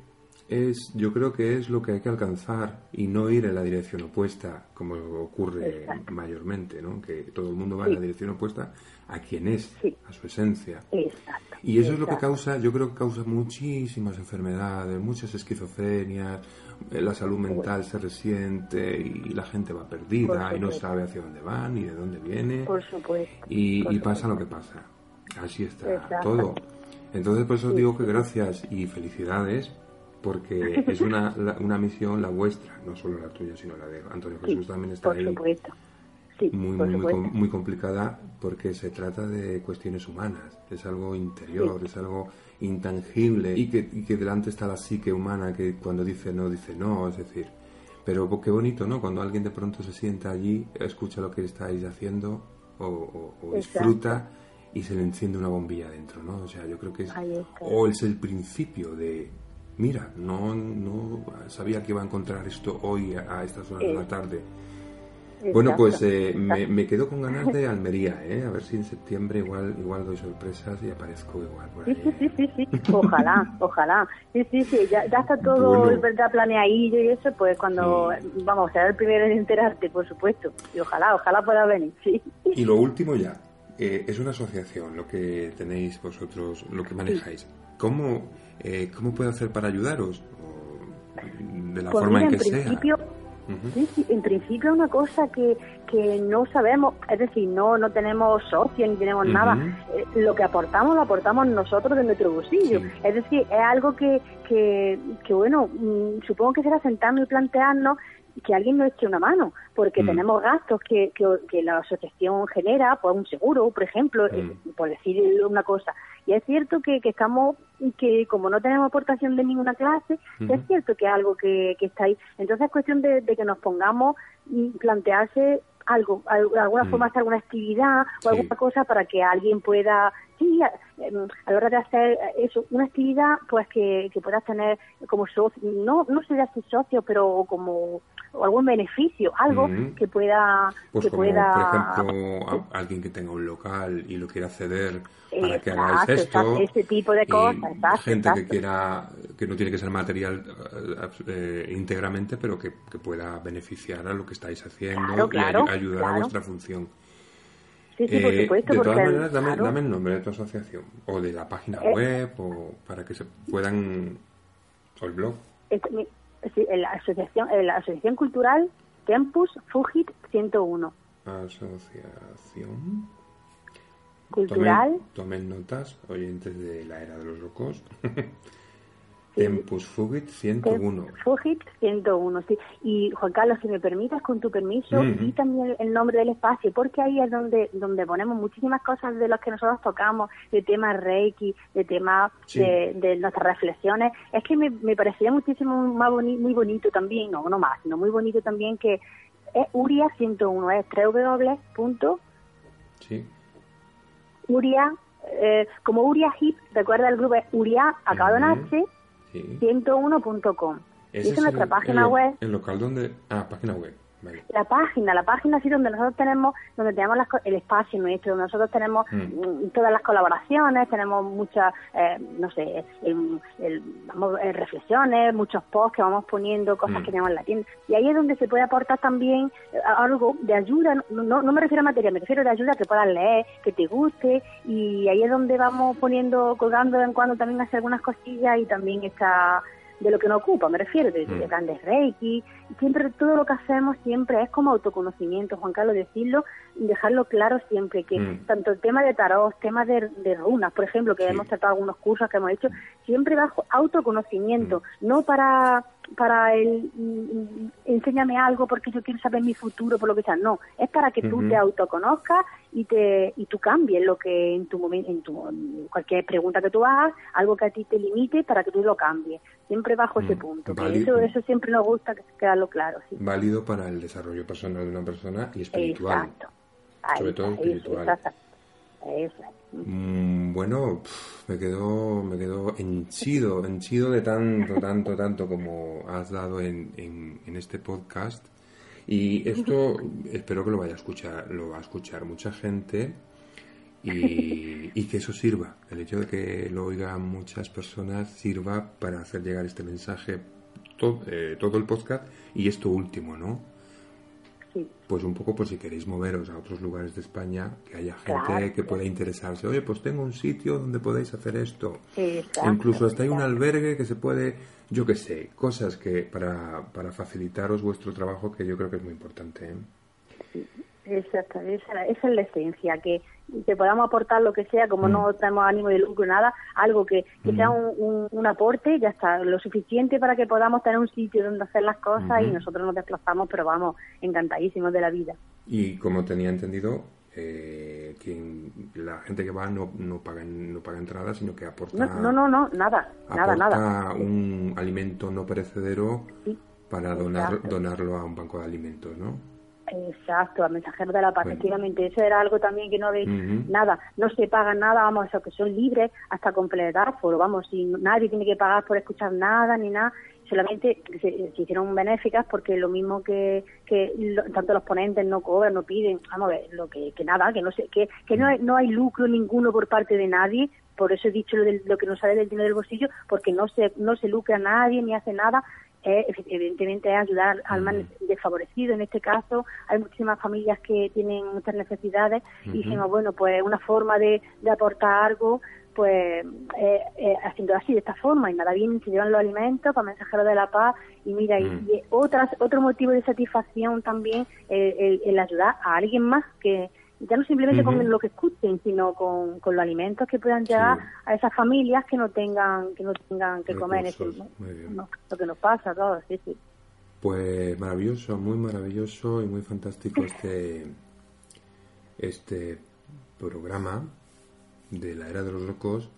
es yo creo que es lo que hay que alcanzar y no ir en la dirección opuesta como ocurre mayormente no que todo el mundo va en la dirección opuesta a quien es a su esencia. Y eso es lo que causa yo creo que causa muchísimas enfermedades muchas esquizofrenias eh, la salud mental se resiente y la gente va perdida y no sabe hacia dónde va ni de dónde viene. Por supuesto. Y, pasa lo que pasa. Así está todo. Entonces, por eso digo que gracias y felicidades, porque es una, una misión la vuestra, no solo la tuya, sino la de Antonio Jesús también está ahí. Supuesto. muy, muy, muy, complicada porque se trata de cuestiones humanas, es algo interior, es algo intangible y que, que delante está la psique humana que cuando dice no, dice no, es decir, pero qué bonito, ¿no? Cuando alguien de pronto se sienta allí, escucha lo que estáis haciendo o, disfruta y se le enciende una bombilla dentro, ¿no? O sea, yo creo que es... O es el principio de... Mira, no, no sabía que iba a encontrar esto hoy a, estas horas de la tarde. Bueno, pues eh, me, quedo con ganas de Almería, ¿eh? A ver si en septiembre igual igual doy sorpresas y aparezco igual por ahí. Sí, sí, sí, sí, sí. Ojalá, ojalá. Sí, sí, sí. Ya, ya está todo bueno. verdad planeadillo y eso, pues cuando, vamos, será el primero en enterarte, por supuesto. Y ojalá, ojalá pueda venir, sí. Y lo último ya, eh, es una asociación lo que tenéis vosotros, lo que manejáis. ¿Cómo, eh, ¿Cómo puedo hacer para ayudaros? de la pues forma en que principio, Sí, sí, en principio una cosa que, que no sabemos, es decir, no no tenemos socios ni tenemos nada. Eh, lo que aportamos lo aportamos nosotros de nuestro bolsillo. Es decir, es algo que, que, que bueno, mm, supongo que será sentarnos y plantearnos que alguien nos eche una mano, porque mm. tenemos gastos que, que, la asociación genera, pues un seguro, por ejemplo, eh, mm. por decir una cosa. Y es cierto que, que estamos, que como no tenemos aportación de ninguna clase, es cierto que es algo que, que está ahí. Entonces es cuestión de, que nos pongamos y plantearse algo, de alguna mm. forma hacer alguna actividad o alguna cosa para que alguien pueda, sí, em, a, la hora de hacer eso, una actividad pues que, que puedas tener como socio, no, no sé si socio, pero como o algún beneficio, algo que pueda... Pues que como, pueda... por ejemplo, alguien que tenga un local y lo quiera ceder para que hagáis esto. ese tipo de cosas, Gente que quiera, que no tiene que ser material eh, íntegramente, pero que, pueda beneficiar a lo que estáis haciendo y ayudar a vuestra función. Sí, sí, por eh, supuesto. de todas maneras, dame, el nombre de tu asociación, o de la página eh, web, o para que se puedan, o el blog la asociación, la asociación cultural Tempus Fugit 101. Asociación cultural. Tomen, notas, oyentes de la era de los locos. Tempus Fugit 101. Fugit 101, sí. Y Juan Carlos, si me permitas, con tu permiso, y también el nombre del espacio, porque ahí es donde donde ponemos muchísimas cosas de las que nosotros tocamos, de temas Reiki, de temas de, nuestras reflexiones. Es que me, me parecería muchísimo más muy bonito también, no, no más, sino muy bonito también que es Uria 101, es www. Sí. Uria, eh, como Uria Hip, recuerda el grupo Uria, acabado en H, 101.com. Esa es nuestra página web. El local donde... Ah, página web. La página, la página así donde nosotros tenemos, donde tenemos el espacio nuestro, donde nosotros tenemos mm. Mm, todas las colaboraciones, tenemos muchas, eh, no sé, vamos, reflexiones, muchos posts que vamos poniendo, cosas mm. que tenemos en la tienda. Y ahí es donde se puede aportar también eh, algo de ayuda, no, no me refiero a materia, me refiero de ayuda que puedas leer, que te guste, y ahí es donde vamos poniendo, colgando de vez en cuando también hacer algunas cosillas y también está de lo que nos ocupa, me refiero, de, de, mm. grandes reiki. Siempre, todo lo que hacemos siempre es como autoconocimiento, Juan Carlos, decirlo dejarlo claro siempre, que mm. tanto el tema de tarot, temas de, runas, por ejemplo, que hemos tratado algunos cursos que hemos hecho, siempre bajo autoconocimiento, mm. no para para el enséñame algo porque yo quiero saber mi futuro por lo que sea. No es para que tú te autoconozcas y te y tú cambies lo que en tu momento en tu cualquier pregunta que tú hagas algo que a ti te limite para que tú lo cambies siempre bajo ese punto eso eso siempre nos gusta quedarlo claro sí. válido para el desarrollo personal de una persona y espiritual. Exacto. sobre todo espiritual Mm, bueno, me quedo, me quedo henchido, henchido de tanto, tanto, tanto como has dado en, en, este podcast. Y esto espero que lo vaya a escuchar, lo va a escuchar mucha gente y, y, que eso sirva. El hecho de que lo oigan muchas personas sirva para hacer llegar este mensaje todo, eh, todo el podcast y esto último, ¿no? Pues un poco por si queréis moveros a otros lugares de España, que haya gente que pueda interesarse. Oye, pues tengo un sitio donde podéis hacer esto. Incluso hasta hay un albergue que se puede, yo qué sé, cosas que para, para facilitaros vuestro trabajo que yo creo que es muy importante. ¿eh? Exacto, esa, esa, es la esencia, que, que podamos aportar lo que sea, como mm. no tenemos ánimo de lucro, nada, algo que, que sea mm. un, un, aporte, ya está, lo suficiente para que podamos tener un sitio donde hacer las cosas y nosotros nos desplazamos, pero vamos, encantadísimos de la vida. Y como tenía entendido, eh, quien, la gente que va no, no, paga, no paga entrada, sino que aporta... No, no, no, nada, nada, nada. un alimento no perecedero para donar, donarlo a un banco de alimentos, ¿no? Exacto, a mensajeros de la paz, efectivamente. Eso era algo también que no veis nada, no se paga nada, vamos, eso que son libres hasta completar foro, vamos, si nadie tiene que pagar por escuchar nada ni nada, solamente se, hicieron benéficas porque lo mismo que, que tanto los ponentes no cobran, no piden, vamos a ver, lo que, que nada, que no sé, que, que no, hay, no hay lucro ninguno por parte de nadie, por eso he dicho lo, de, lo que no sale del dinero del bolsillo, porque no se, no se lucra nadie ni hace nada, evidentemente es ayudar al más desfavorecido. En este caso, hay muchísimas familias que tienen muchas necesidades y dijimos, bueno, pues una forma de, de aportar algo, pues eh, eh, haciendo así, de esta forma, y nada bien se llevan los alimentos para mensajeros de la paz. Y mira, y, otras, otro motivo de satisfacción también el, el ayudar a alguien más que ya no simplemente con lo que escuchen, sino con, con los alimentos que puedan llegar a esas familias que no tengan que no tengan que comer. Ese, lo que nos pasa, todo, sí, sí. Pues maravilloso, muy maravilloso y muy fantástico este este programa de la era de los locos.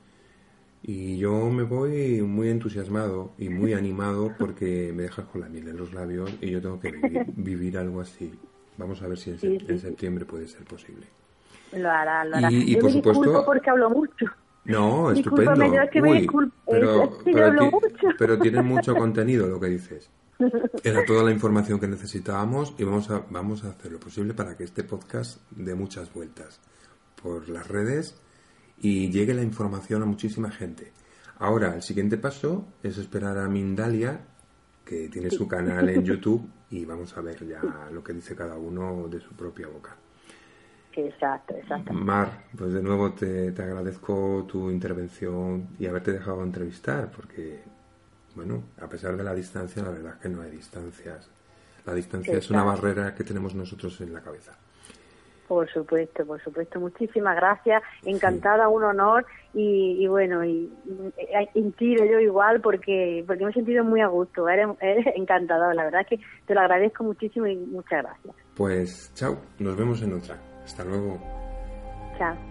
Y yo me voy muy entusiasmado y muy animado porque me dejas con la miel en los labios y yo tengo que vivir algo así. Vamos a ver si en, septiembre puede ser posible. Lo hará, lo hará. Y, por supuesto. porque hablo mucho. No, estupendo. pero, pero, pero tiene mucho contenido lo que dices. Era toda la información que necesitábamos y vamos a, vamos a hacer lo posible para que este podcast dé muchas vueltas por las redes y llegue la información a muchísima gente. Ahora, el siguiente paso es esperar a Mindalia, que tiene su canal en YouTube y vamos a ver ya lo que dice cada uno de su propia boca. Exacto, exacto. Mar, pues de nuevo te, agradezco tu intervención y haberte dejado entrevistar, porque, bueno, a pesar de la distancia, la verdad es que no hay distancias. La distancia es una barrera que tenemos nosotros en la cabeza. Por supuesto, por supuesto. Muchísimas gracias. Encantada, un honor y, bueno, y, en yo igual porque porque me he sentido muy a gusto. Eres, eres encantador. La verdad es que te lo agradezco muchísimo y muchas gracias. Pues chao, nos vemos en otra. Hasta luego. Chao.